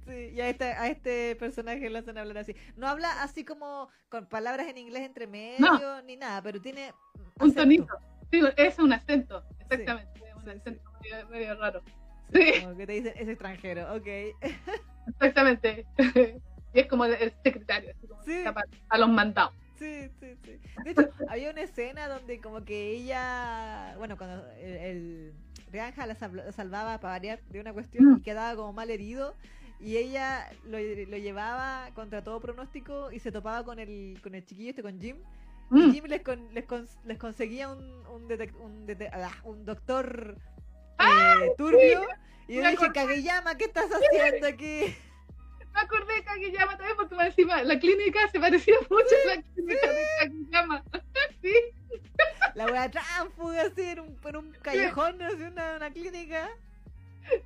sí, y a este, a este personaje lo hacen hablar así. No habla así como con palabras en inglés entre medio ni nada, pero tiene un tonito. Sí, es un acento, exactamente, un acento medio raro. Como que te dicen, es extranjero, ok. Exactamente. y es como el secretario, así como a los mandados. Sí, sí, sí. De hecho, había una escena donde como que ella, bueno, cuando el, Rianja la salvaba para variar de una cuestión mm. y quedaba como mal herido y ella lo, lo, llevaba contra todo pronóstico y se topaba con el, con el chiquillo este, con Jim. Y mm. Jim les, les, les conseguía un, un, un, ah, un doctor eh, turbio. y yo dije, Kageyama, ¿qué estás haciendo aquí? Encima la clínica se parecía mucho a la clínica de Kageyama. sí. La wea tránfuga así en un, en un callejón, así una, una clínica.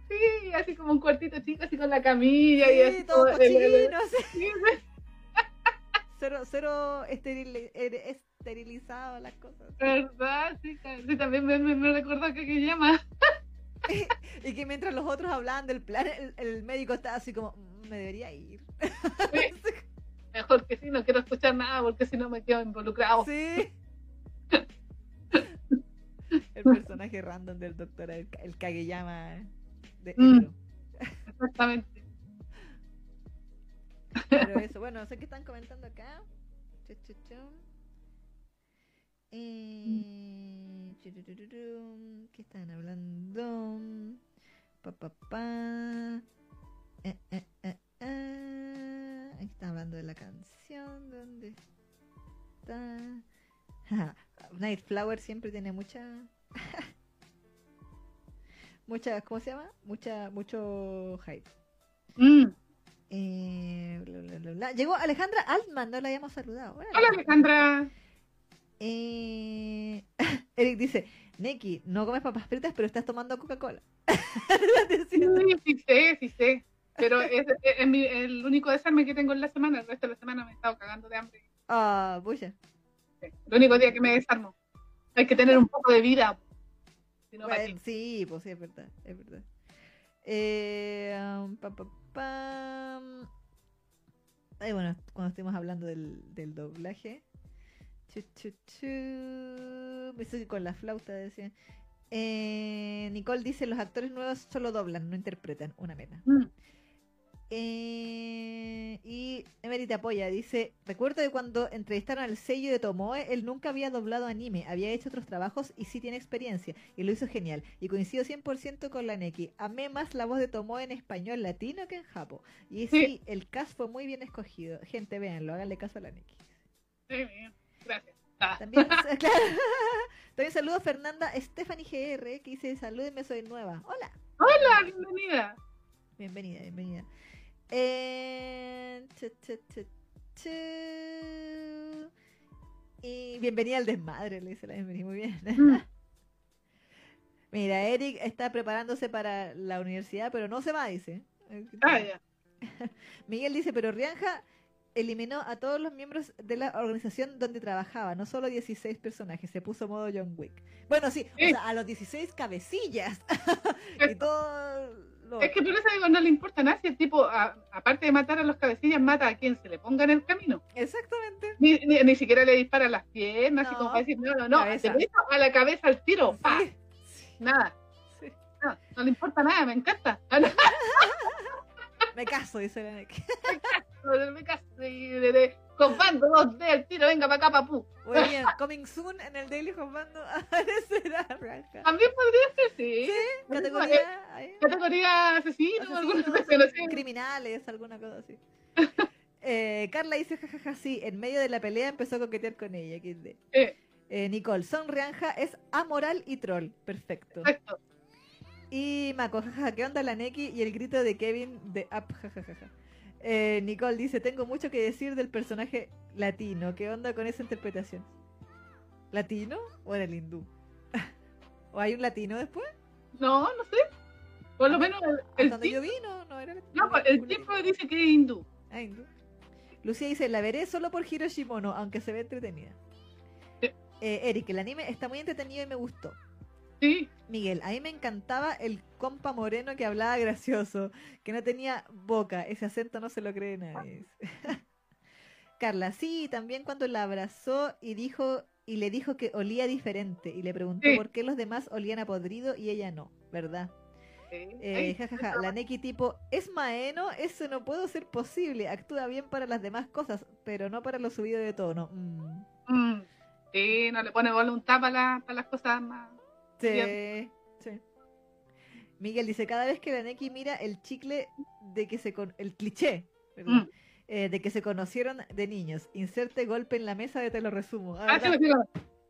Sí, así como un cuartito chico, así con la camilla y así. todo cochino, así. Cero, cero esteril, esterilizado las cosas. ¿Verdad? Sí, sí también me, me, me recordó que Kageyama. y que mientras los otros hablaban del plan, el, médico estaba así como, mm, me debería ir. Mejor que sí, no quiero escuchar nada porque si no me quedo involucrado. Sí. el personaje random del doctor, el, el Kageyama de mm. Exactamente. Pero eso, bueno, no sé qué están comentando acá. Eh, ¿Qué están hablando? Pa, pa, pa. Eh, eh, eh, eh. Hablando de la canción. ¿Dónde está? Nightflower siempre tiene mucha. mucha, ¿cómo se llama? Mucha, mucho hype. Mm. Eh, Llegó Alejandra Altman, no la habíamos saludado. Hola Alejandra. Eh... Eric dice, Neki, no comes papas fritas, pero estás tomando Coca-Cola. sí, sí sé, sí sé. Pero es, el único desarme que tengo en la semana. El resto de la semana me he estado cagando de hambre. Ah, uh, el único día que me desarmo. Hay que tener un poco de vida. sino Sí, pues sí, es verdad, es verdad. Eh, um, bueno, cuando estemos hablando del, del doblaje. Me estoy con la flauta, decía. Eh, Nicole dice, los actores nuevos solo doblan, no interpretan. Una meta. Mm. Eh, y Emery te apoya, dice, recuerdo de cuando entrevistaron al sello de Tomoe, él nunca había doblado anime, había hecho otros trabajos y sí tiene experiencia, y lo hizo genial. Y coincido 100% con la Neki. Amé más la voz de Tomoe en español latino que en japo. Y sí, el cast fue muy bien escogido. Gente, véanlo, háganle caso a la Neki. Sí, gracias. Ah. También, También saludo a Fernanda Stephanie GR, que dice, salúdenme, soy nueva. Hola. Hola, bienvenida. Bienvenida, bienvenida. Eh, y bienvenida al desmadre, le dice la bienvenida. Muy bien. Mm. Mira, Eric está preparándose para la universidad, pero no se va, dice. Ah, Miguel dice, pero Rianja eliminó a todos los miembros de la organización donde trabajaba, no solo 16 personajes, se puso modo John Wick. Bueno, sí, O sea, a los 16 cabecillas y todo es que por eso digo, no le importa nada si el tipo, aparte de matar a los cabecillas, mata a quien se le ponga en el camino. Exactamente. Ni, ni, siquiera le dispara las piernas, así como para decir, no, no, no, a la cabeza al tiro. Nada. No, no, le importa nada, me encanta. me caso, dice la Me caso, me caso. de, de, Josbando 2D al tiro, venga para acá, papú. Muy bien, coming soon en el Daily Josbando aparecerá Ranja. También podría ser, sí. ¿Sí? Categoría, eh, categoría asesino, alguna criminales, alguna cosa así. eh, Carla dice, jajaja, sí, en medio de la pelea empezó a coquetear con ella. Eh. Eh, Nicole, Son Rianja es amoral y troll. Perfecto. Perfecto. Y Mako, jajaja, ¿qué onda la Neki? Y el grito de Kevin de Up, jajaja. Eh, Nicole dice, tengo mucho que decir del personaje latino. ¿Qué onda con esa interpretación? ¿Latino o era el hindú? ¿O hay un latino después? No, no sé. Por lo menos el, el yo vi, no, era No, el tiempo dice que es hindú. Ah, hindú. Lucía dice, la veré solo por Hiroshimono, aunque se ve entretenida. Eh, Eric, el anime está muy entretenido y me gustó. Sí. Miguel, a mí me encantaba el compa moreno que hablaba gracioso, que no tenía boca, ese acento no se lo cree nadie. Carla, sí, también cuando la abrazó y dijo y le dijo que olía diferente y le preguntó por qué los demás olían a podrido y ella no, ¿verdad? Eh, La Neki tipo, es Maeno, eso no puede ser posible. Actúa bien para las demás cosas, pero no para lo subido de tono. Mm. Mm. Sí, no le pone voluntad para, para las cosas más Sí, sí. Miguel dice, cada vez que la Neki mira el chicle de que se con el cliché, mm. eh, de que se conocieron de niños, inserte golpe en la mesa de te lo resumo. Ah, sí, sí,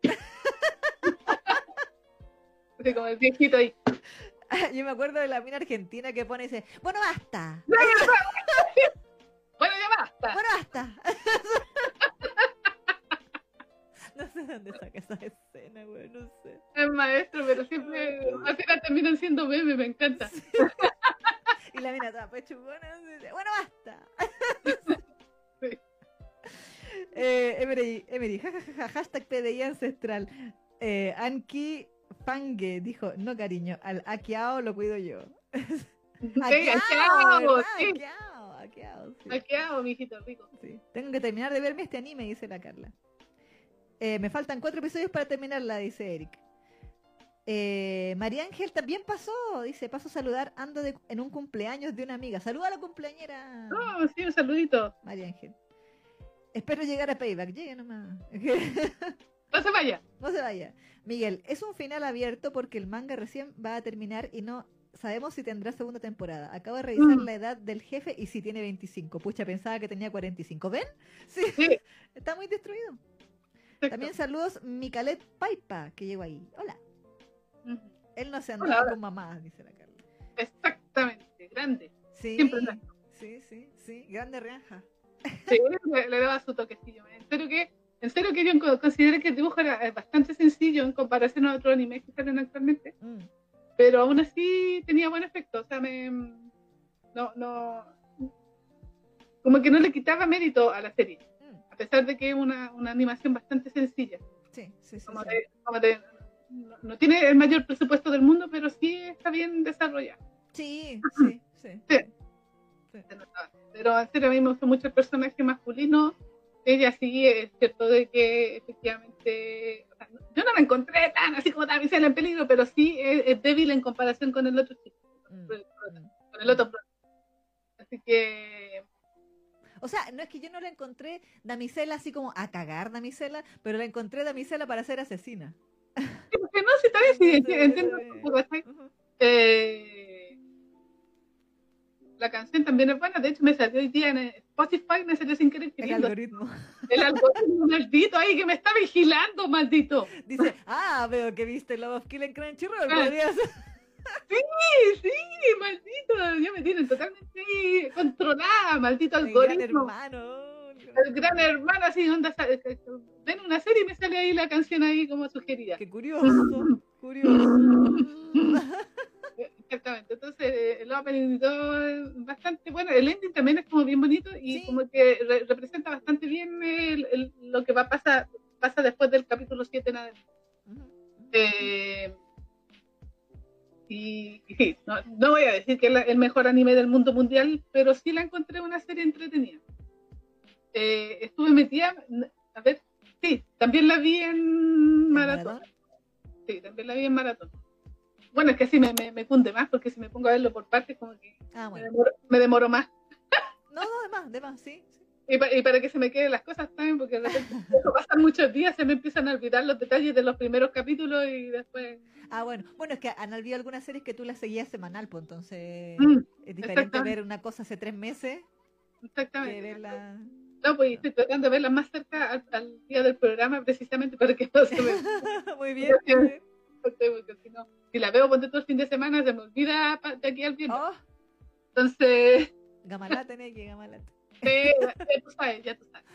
sí, como el viejito ahí. Yo me acuerdo de la mina argentina que pone ese, bueno, basta. bueno, ya basta. Bueno, basta. No sé dónde saca esa escena, güey, no sé. Es maestro, pero siempre así la terminan siendo bebé, me encanta. y la mina toda pechugona, bueno, basta. sí. Eh, Emery, Emery, jajaja, hashtag PDI ancestral. Eh, Anki Pangue dijo, no cariño, al Akiao lo cuido yo. Akiao, sí. Akiao, mijito rico. Sí. Tengo que terminar de verme este anime, dice la Carla. Eh, me faltan cuatro episodios para terminarla, dice Eric. Eh, María Ángel también pasó, dice, paso a saludar, ando en un cumpleaños de una amiga. Saluda a la cumpleañera. Oh, sí, un saludito. María Ángel. Espero llegar a Payback, llegue nomás. no se vaya. No se vaya. Miguel, es un final abierto porque el manga recién va a terminar y no sabemos si tendrá segunda temporada. Acabo de revisar mm. la edad del jefe y si tiene 25. Pucha, pensaba que tenía 45. ¿Ven? sí. Está muy destruido. También saludos Micalet Paipa, que llegó ahí. Hola. Él no se anda con mamá, dice la Carla. Exactamente, grande. Sí, sí, sí, sí, grande reanja. Sí, le, le, daba su toquecillo. En serio que, en serio que yo considero que el dibujo era bastante sencillo en comparación a otros animes que salen actualmente. Mm. Pero aún así tenía buen efecto. O sea, me. No, no. Como que no le quitaba mérito a la serie a pesar de que es una, una animación bastante sencilla. Sí, sí, sí. Como, De, como de, no, tiene el mayor presupuesto del mundo, pero sí está bien desarrollado. Sí, sí, sí. Pero en serio, a mí me gustó mucho el personaje masculino. Ella sí, es cierto de que efectivamente, yo no la encontré tan así como damisela en peligro, pero sí es, débil en comparación con el otro chico, mm, con el otro Así que o sea, no es que yo no la encontré damisela así como a cagar damisela, pero la encontré damisela para ser asesina. Sí, porque no, si todavía sí, entiendo. Eh, la canción también es buena, de hecho me salió hoy día en Spotify, me salió sin querer. El algoritmo. El algoritmo maldito ahí que me está vigilando, maldito. Dice, ah, veo que viste Love of Killing Crunchyroll, ah. podrías... Sí, sí, maldito, ya me tienen totalmente controlada, maldito algoritmo. El gran hermano. El gran hermano, así, onda, ven una serie y me sale ahí la canción ahí como sugerida. Qué curioso, curioso. Exactamente, entonces el opening todo bastante bueno, el ending también es como bien bonito y como que representa bastante bien lo que va a pasar pasa después del capítulo 7 en adelante. eh, y, sí, no, voy a decir que es el mejor anime del mundo mundial, pero sí la encontré una serie entretenida. Eh, estuve metida, a ver, sí, también la vi en maratón. Sí, también la vi en maratón. Bueno, es que así me, me, cunde más, porque si me pongo a verlo por partes, como que ah, me, demoro, más. No, no, de más, de más, sí. Y, para que se me queden las cosas también, porque de repente pasan muchos días, se me empiezan a olvidar los detalles de los primeros capítulos y después... Ah, bueno, bueno, es que han olvidado algunas series que tú las seguías semanal, pues entonces mm, es diferente ver una cosa hace tres meses exactamente. que verla... No, pues estoy tratando de verla más cerca al, día del programa precisamente para que no se me... muy bien. Porque, si, no, si la veo ponte todo el fin de semana se me olvida de aquí al viernes. Oh. Entonces... Gamalate, Neki, gamalate. Sí, ya tú sabes, ya tú sabes.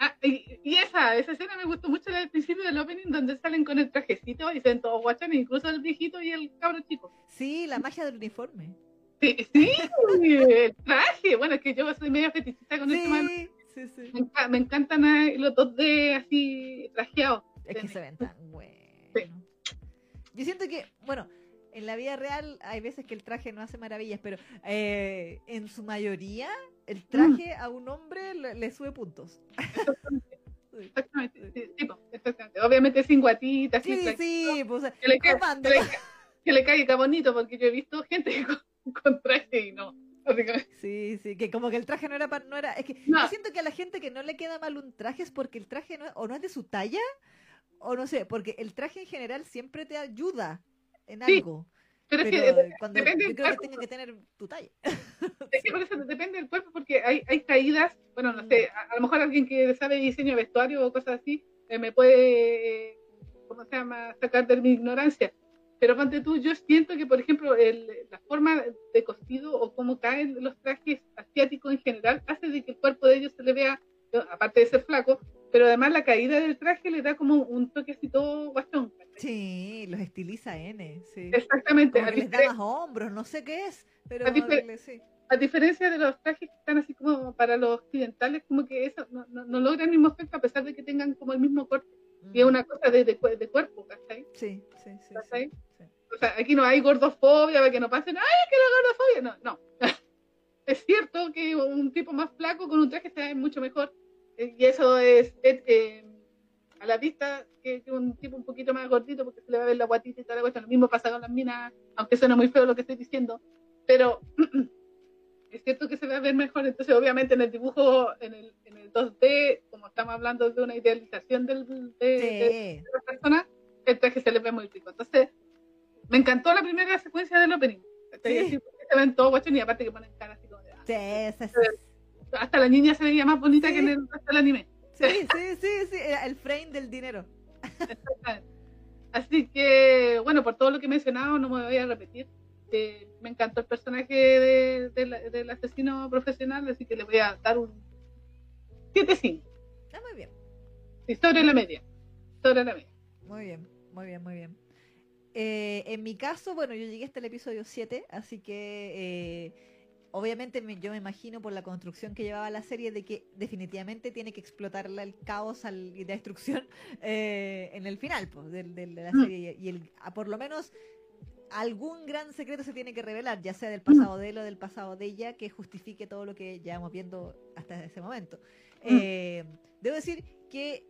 Ah, y, esa, esa escena me gustó mucho al principio del opening donde salen con el trajecito y se ven todos guachones, incluso el viejito y el cabro chico. Sí, la magia del uniforme. Sí, sí, el traje. Bueno, es que yo soy medio fetichista con sí, este Sí, sí. Me, encantan los dos de así trajeados. Es que se ven tan buenos. Sí. Yo siento que, bueno, en la vida real hay veces que el traje no hace maravillas, pero eh, en su mayoría el traje a un hombre le, sube puntos. Exactamente, sí, exactamente. Obviamente sin guatitas. Sí, sí, pues, que, le caiga, que, le, caiga bonito, porque yo he visto gente con, traje y no. Sí, sí, que como que el traje no era para, no era, es que yo siento que a la gente que no le queda mal un traje es porque el traje no, o no es de su talla, o no sé, porque el traje en general siempre te ayuda en algo. Pero, es que cuando depende yo creo que tenga que tener tu talla. Es que por eso depende del cuerpo, porque hay, hay caídas, bueno, no sé, a, lo mejor alguien que sabe diseño de vestuario o cosas así, eh, me puede, eh, ¿cómo se llama?, sacar de mi ignorancia. Pero ponte tú, yo siento que, por ejemplo, el, la forma de cosido o cómo caen los trajes asiáticos en general hace de que el cuerpo de ellos se le vea, aparte de ser flaco, pero además la caída del traje le da como un toque así todo guachón. Sí, los estiliza N, sí. Exactamente. a les da más hombros, no sé qué es, pero a, diferencia de los trajes que están así como para los occidentales, como que eso no, no, logra el mismo efecto a pesar de que tengan como el mismo corte. Y es mm. una cosa de, de, cuerpo, ¿cachai? Sí, sí, sí, sí, O sea, aquí no hay gordofobia, para que no pasen, ¡ay, que la gordofobia! No, no. es cierto que un tipo más flaco con un traje ve mucho mejor, y eso es, eh, a la vista que, un tipo un poquito más gordito porque se le va a ver la guatita y tal, lo mismo pasa con las minas, aunque suena muy feo lo que estoy diciendo, pero es cierto que se va a ver mejor, entonces obviamente en el dibujo, en el, en el 2D, como estamos hablando de una idealización del, de, la persona, el traje se le ve muy rico. Entonces, me encantó la primera secuencia del opening. Sí. Se ven todos guachos y aparte que ponen cara así como de... Ah, sí, sí, sí hasta la niña se veía más bonita que en el resto del anime. Sí, sí, sí, sí, el frame del dinero. Así que, bueno, por todo lo que he mencionado, no me voy a repetir. Eh, me encantó el personaje de, del asesino profesional, así que le voy a dar un 7-5. Está muy bien. Sí, sobre la media. Sobre la media. Muy bien, muy bien, muy bien. Eh, en mi caso, bueno, yo llegué hasta el episodio 7, así que eh, obviamente yo me imagino por la construcción que llevaba la serie de que definitivamente tiene que explotar el caos y la destrucción eh, en el final pues, de, la mm. serie. Y el, por lo menos algún gran secreto se tiene que revelar, ya sea del pasado de él o del pasado de ella, que justifique todo lo que llevamos viendo hasta ese momento. Mm. Eh, debo decir que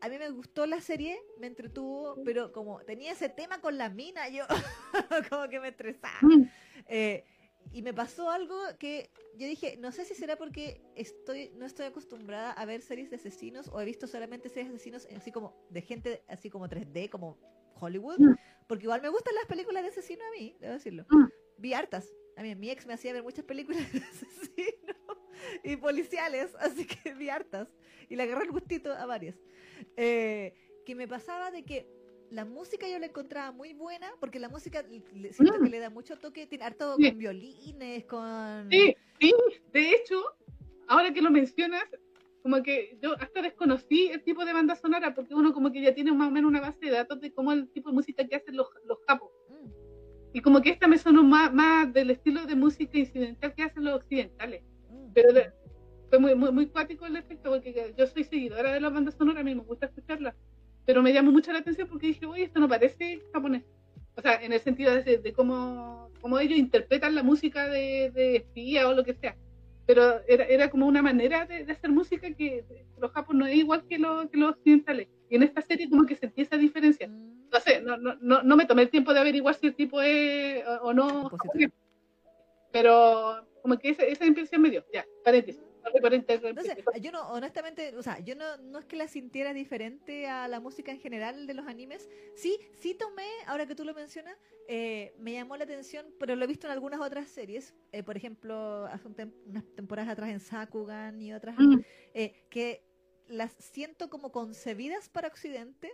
a mí me gustó la serie, me entretuvo, pero como tenía ese tema con la mina, yo como que me estresaba. Mm. Eh, y me pasó algo que yo dije, no sé si será porque estoy no estoy acostumbrada a ver series de asesinos o he visto solamente series de asesinos así como de gente así como 3D, como Hollywood, mm. porque igual me gustan las películas de asesinos a mí, debo decirlo. Mm. Vi hartas. A mí mi ex me hacía ver muchas películas de asesinos y policiales, así que vi hartas y le agarré el gustito a varias. Eh, que me pasaba de que la música yo la encontraba muy buena, porque la música siento que mm. le da mucho toque, tiene harto con violines, con... Sí, sí, de hecho, ahora que lo mencionas, como que yo hasta desconocí el tipo de banda sonora, porque uno como que ya tiene más o menos una base de datos de cómo el tipo de música que hacen los, los capos. Mm. Y como que esta me sonó más, más del estilo de música incidental que hacen los occidentales. Mm. Pero fue muy, muy, muy cuático el efecto, porque yo soy seguidora de las bandas sonoras, a mí me gusta escucharlas pero me llamó mucho la atención porque dije, oye, esto no parece japonés. O sea, en el sentido de, cómo, cómo, ellos interpretan la música de, de, espía o lo que sea. Pero era, era como una manera de, hacer música que los japoneses no es igual que, lo, que los occidentales. Y en esta serie como que sentí esa diferencia. No sé, no, no, no, no me tomé el tiempo de averiguar si el tipo es o, no Pero como que esa, esa impresión me dio. Ya, paréntesis yo no, honestamente, o sea, yo no, no es que la sintiera diferente a la música en general de los animes. Sí, sí tomé, ahora que tú lo mencionas, eh, me llamó la atención, pero lo he visto en algunas otras series. Eh, por ejemplo, hace unas temporadas atrás en Sakugan y otras, mm. eh, que las siento como concebidas para Occidente,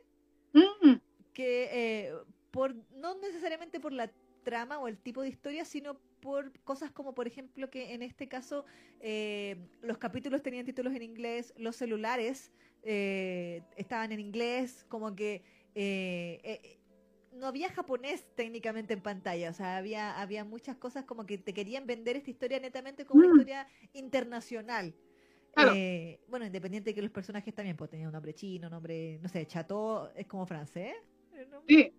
mm. que por no necesariamente por la trama o el tipo de historia, sino por cosas como, por ejemplo, que en este caso eh, los capítulos tenían títulos en inglés, los celulares eh, estaban en inglés, como que eh, no había japonés técnicamente en pantalla, o sea, había, había muchas cosas como que te querían vender esta historia netamente como una mm. historia internacional. bueno, independiente de que los personajes también pues, tenían un nombre chino, nombre, no sé, Chateau es como francés.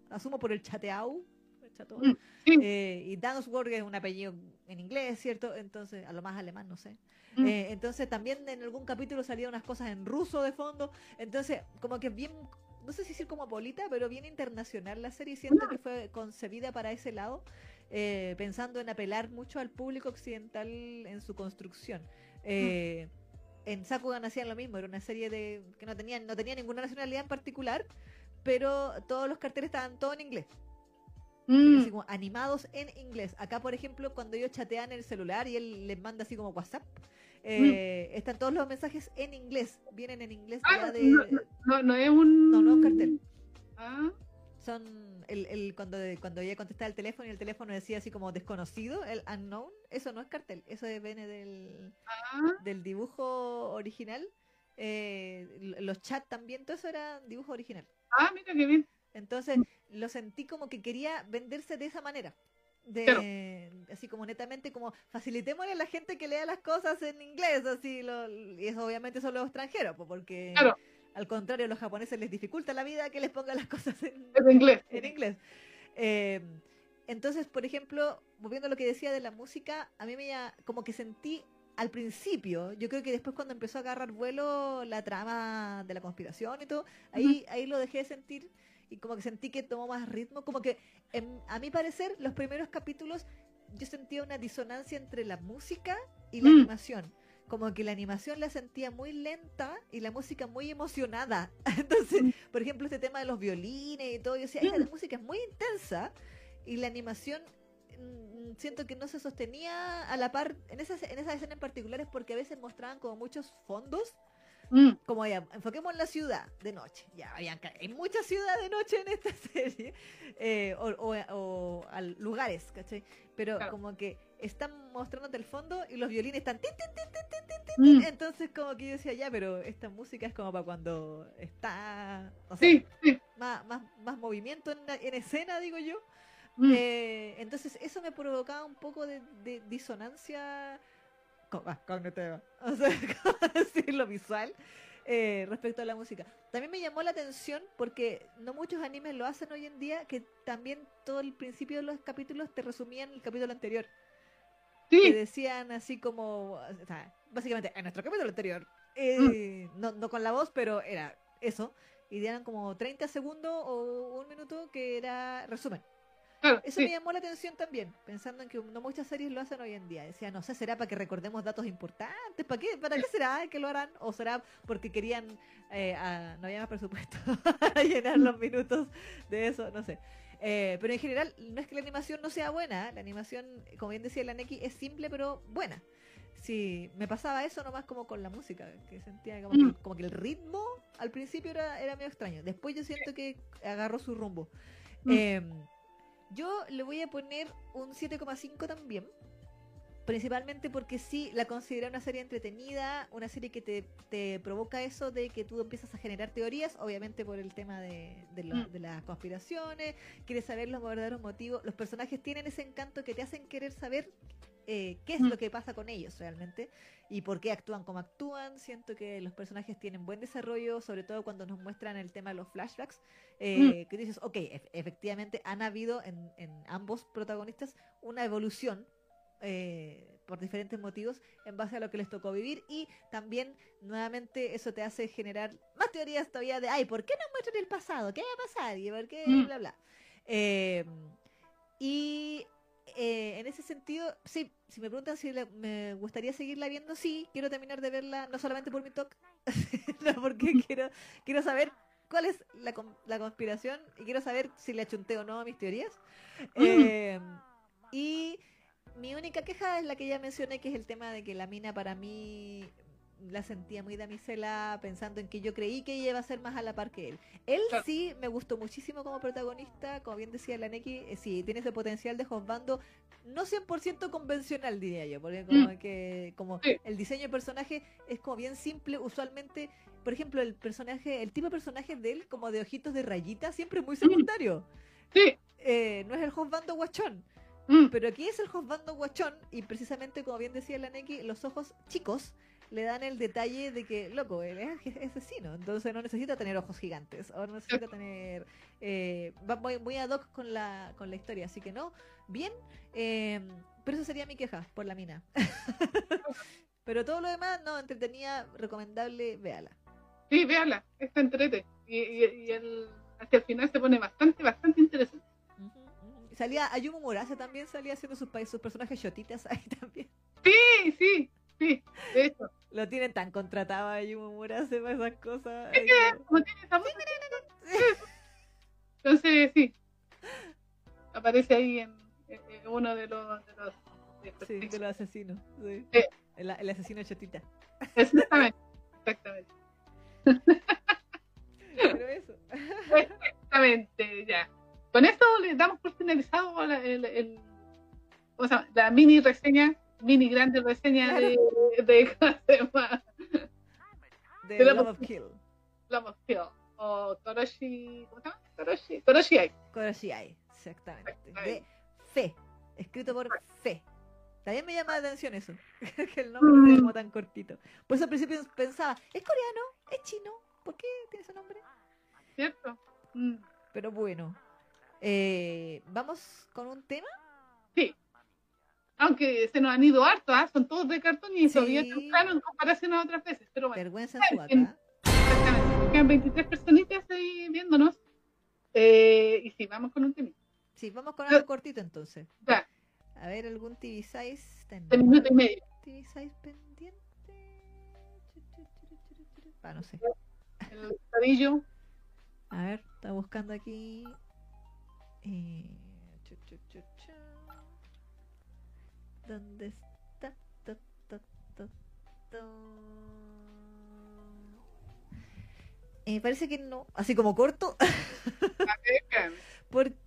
Asumo por el chateau. Mm, eh, y Dansworth es un apellido en inglés, ¿cierto? Entonces, a lo más alemán, no sé. Mm. Eh, entonces, también en algún capítulo salían unas cosas en ruso de fondo. Entonces, como que bien, no sé si decir como polita, pero bien internacional la serie. Siento que fue concebida para ese lado, eh, pensando en apelar mucho al público occidental en su construcción. Mm. En Sakugan hacían lo mismo, era una serie de que no tenía, no tenía ninguna nacionalidad en particular, pero todos los carteles estaban todos en inglés. Mm. animados en inglés. Acá, por ejemplo, cuando ellos chatean en el celular y él les manda así como WhatsApp, eh, mm. están todos los mensajes en inglés, vienen en inglés. Ah, no, no, es un... No, no un cartel. Ah. Son el, el, cuando, cuando ella contestaba el teléfono y el teléfono decía así como desconocido, el unknown, eso no es cartel, eso viene del, ah. del dibujo original. Eh, los chats también, todo eso era dibujo original. Ah, mira qué bien. Entonces lo sentí como que quería venderse de esa manera. De, así como netamente como facilitémosle a la gente que lea las cosas en inglés así lo, y eso obviamente son los extranjeros porque al contrario a los japoneses les dificulta la vida que les pongan las cosas en, inglés. en inglés. Eh, entonces por ejemplo volviendo a lo que decía de la música a mí me como que sentí al principio, yo creo que después cuando empezó a agarrar vuelo la trama de la conspiración y todo, ahí, ahí lo dejé de sentir y como que sentí que tomó más ritmo, como que a mi parecer los primeros capítulos yo sentía una disonancia entre la música y la mm. animación. Como que la animación la sentía muy lenta y la música muy emocionada. Entonces, mm. por ejemplo, este tema de los violines y todo, yo decía, la mm. música es muy intensa y la animación siento que no se sostenía a la par en esas, en esas escenas en particulares porque a veces mostraban como muchos fondos Mm. Como ya, enfoquemos en la ciudad de noche. Ya, hay mucha ciudad de noche en esta serie. Eh, o, o, lugares, ¿cachai? Pero como que están mostrándote el fondo y los violines están... Mm. Entonces como que yo decía, ya, pero esta música es como para cuando está... Más, más, más movimiento en, en escena, digo yo Mm. Eh, entonces eso me provocaba un poco de, disonancia ah, cognitiva, o sea, ¿cómo decirlo visual? Eh, respecto a la música. También me llamó la atención porque no muchos animes lo hacen hoy en día, que también todo el principio de los capítulos te resumían el capítulo anterior. Sí. Que decían así como, o sea, básicamente, en nuestro capítulo anterior, eh, mm. no, no con la voz, pero era eso, y dieran como 30 segundos o un minuto que era resumen. Eso me llamó la atención también, pensando en que no muchas series lo hacen hoy en día. Decía, no sé, ¿será para que recordemos datos importantes? ¿Para qué, ¿Para qué será que lo harán? ¿O será porque querían, eh, no había más presupuesto a llenar los minutos de eso? No sé. Eh, pero en general, no es que la animación no sea buena, la animación, como bien decía la Neki, es simple pero buena. Sí, me pasaba eso nomás como con la música, que sentía como, que, como que el ritmo al principio era, era medio extraño. Después yo siento que agarró su rumbo. Eh, yo le voy a poner un 7,5 también. Principalmente porque sí, la considero una serie entretenida, una serie que te, provoca eso de que tú empiezas a generar teorías, obviamente por el tema de, mm. de, las conspiraciones, quieres saber los verdaderos motivos. Los personajes tienen ese encanto que te hacen querer saber eh, qué es mm. lo que pasa con ellos realmente y por qué actúan como actúan. Siento que los personajes tienen buen desarrollo, sobre todo cuando nos muestran el tema de los flashbacks, eh, mm. que dices, ok, efectivamente han habido en, ambos protagonistas una evolución. Eh, por diferentes motivos en base a lo que les tocó vivir y también nuevamente eso te hace generar más teorías todavía de ay, ¿por qué no muestran el pasado? ¿qué va a pasar? y por qué mm. bla bla eh, y eh, en ese sentido, sí, si me preguntan si me gustaría seguirla viendo, sí, quiero terminar de verla, no solamente por mi talk, no porque quiero, quiero saber cuál es la, la, conspiración y quiero saber si le achunté o no a mis teorías. Mm. Eh, y mi única queja es la que ya mencioné, que es el tema de que la mina para mí la sentía muy damisela pensando en que yo creí que ella iba a ser más a la par que él. Él sí me gustó muchísimo como protagonista, como bien decía la Neki, eh, sí, tiene ese potencial de Bando no 100% convencional diría yo, porque como mm. que como el diseño de personaje es como bien simple, usualmente, por ejemplo, el personaje, el tipo de personaje de él como de ojitos de rayita, siempre es muy secundario. Sí. Eh, no es el Bando guachón. Mm. Pero aquí es el Bando guachón y precisamente como bien decía la Neki, los ojos chicos le dan el detalle de que, loco, él es asesino, entonces no necesita tener ojos gigantes, o no necesita tener... Eh, va muy, muy ad hoc con la, con la historia, así que no, bien, eh, pero eso sería mi queja por la mina. pero todo lo demás, no, entretenida, recomendable, véala. Sí, véala, está entrete. Y, y, el, hacia el final se pone bastante, bastante interesante. Salía Ayumu Murase también, salía haciendo sus, sus personajes shotitas ahí también. Sí, sí, Sí, de hecho. Lo tienen tan contratado a Yumamura hace esas cosas. Es que, como tiene esa Entonces, sí. Aparece ahí en, uno de los. De los, sí, de los asesinos. Sí. El, el, asesino chatita. Exactamente. Exactamente. Pero eso. Exactamente, ya. Con esto le damos por finalizado la, el, el, o sea, la mini reseña mini grande reseña de, de, de, de Love of Kill. Love of Kill. O Koroshi. ¿Cómo se llama? Koroshi. Koroshi Ai. Koroshi Ai, exactamente. De Fe. Escrito por Fe. También me llama la atención eso. que el nombre mm. es como tan cortito. Pues al principio pensaba, ¿es coreano? ¿Es chino? ¿Por qué tiene ese nombre? Cierto. Mm. Pero bueno. Eh, ¿Vamos con un tema? Sí aunque se nos han ido harto, ¿ah? son todos de cartón y todavía están caros en comparación a otras veces. Pero bueno, Vergüenza en su Exactamente. Quedan 23 personitas ahí viéndonos. Eh, y sí, vamos con un tema. Sí, vamos con algo cortito entonces. Ya. A ver, algún TV6. De minuto y medio. TV6 pendiente. Ah, no sé. El cabello. A ver, está buscando aquí. Eh, ¿Dónde está? Eh, parece que no. Así como corto. Porque.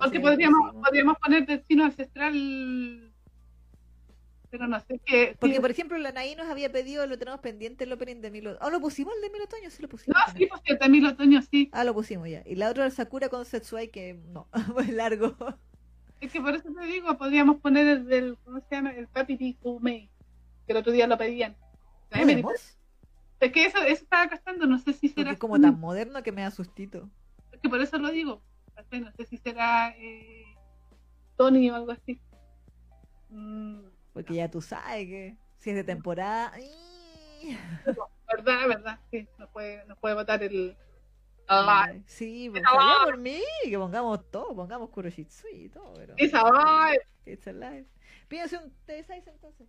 Porque podríamos, podríamos poner destino ancestral. pero no sé qué. Porque, por ejemplo, la Naí nos había pedido, lo tenemos pendiente el opening de Milo. ¿Oh, lo pusimos el de Mil Otoño? Sí, lo pusimos. No, sí, pues el de Mil Otoño, sí. Ah, lo pusimos ya. Y la otra, el Sakura con Setsuai, que no, muy largo. Es que por eso te digo, podríamos poner el del, ¿cómo se llama? El Papi Kumei, que el otro día lo pedían. ¿Podemos? Es que eso, eso estaba gastando, no sé si será. Es como tan moderno que me da sustito. Es que por eso lo digo. No sé si será eh, Tony o algo así. Mm. Porque ya tú sabes que si es de temporada. verdad, verdad, sí, nos puede, nos puede votar el. Sí, pues, por mí, que pongamos todo, pongamos Kuroshitsui y todo, pero. It's alive. It's alive. Pídase un T6 entonces.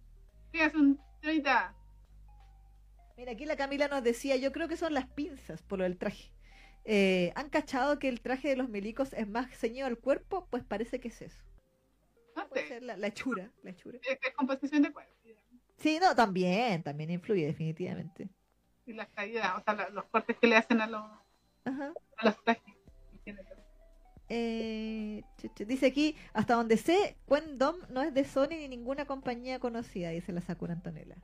Pídase un 30. Mira, aquí la Camila nos decía, yo creo que son las pinzas por lo del traje. Eh, ¿Han cachado que el traje de los milicos es más ceñido al cuerpo? Pues parece que es eso. No Puede ser la, hechura, la hechura. Es, composición de cuerpo. Sí, no, también, también influye definitivamente. Y las caídas, o sea, los cortes que le hacen a los, a los trajes. Eh, dice aquí, hasta donde sé, Dom no es de Sony ni ninguna compañía conocida, dice la Sakura Antonella.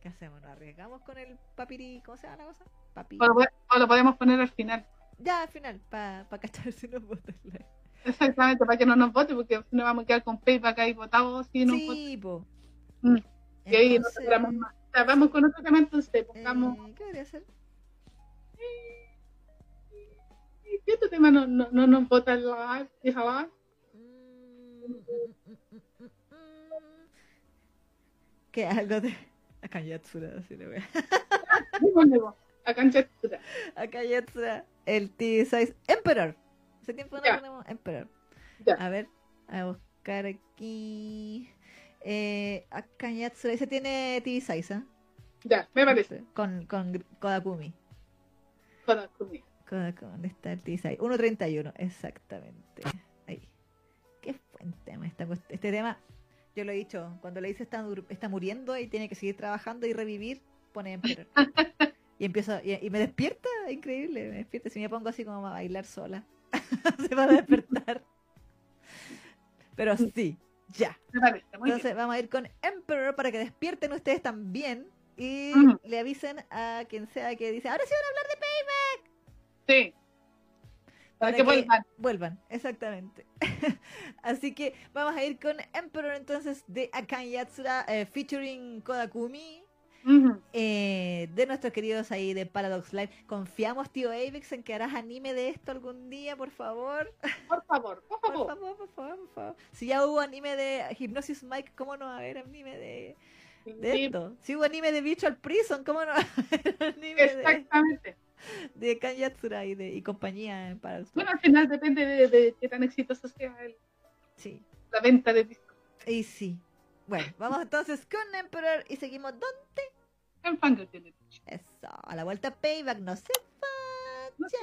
¿Qué hacemos? ¿Nos arriesgamos con el papiri? ¿Cómo se llama la cosa? Papi. O, lo podemos poner al final. Ya, al final, para pa cachar si nos votan. Exactamente, para que no nos vote, porque si no vamos a quedar con payback ahí votados si no Sí, po. Mm. Y ahí no más. O sea, vamos con otro tema entonces, pongamos... Eh, ¿Qué debería ser? ¿Qué otro tema no, no, no nos vota el live? ¿Hija mm, mm, ¿Qué algo de Acá Yatsura, así le voy a. Acá Yatsura. Acá Yatsura. El T6 Emperor. Hace tiempo no tenemos Emperor. A ver, a buscar aquí. Eh, acá Yatsura. Ese tiene TV6, ¿eh? Ya, me parece. Con, con Kodakumi. Kodakumi. Kodakumi. ¿Dónde está el T6? 1.31, exactamente. Ahí. Qué buen tema. este tema yo lo he dicho, cuando le dice está, está muriendo y tiene que seguir trabajando y revivir, pone Emperor. y empiezo, y, me despierta, increíble, me despierta. Si me pongo así como a bailar sola, se va a despertar. Pero sí, ya. Entonces vamos a ir con Emperor para que despierten ustedes también y le avisen a quien sea que dice, ahora sí van a hablar de Payback. Sí. Para, que, vuelvan. Vuelvan, exactamente. Así que vamos a ir con Emperor entonces de Akan Yatsura eh, featuring Kodakumi. Eh, de nuestros queridos ahí de Paradox Live. ¿Confiamos, tío Avex, en que harás anime de esto algún día, por favor? Por favor, por favor. por favor, por favor, por favor. Si ya hubo anime de Hypnosis Mike, ¿cómo no va a haber anime de, de esto? Si hubo anime de Virtual Prison, ¿cómo no va a haber anime Exactamente de Kanyatsura y, de, y compañía para Bueno, al final depende de, qué tan exitoso sea el, sí. la venta de discos. Y sí. Bueno, vamos entonces con Emperor y seguimos ¿dónde? En Fangirl Eso, a la vuelta Payback, no se No se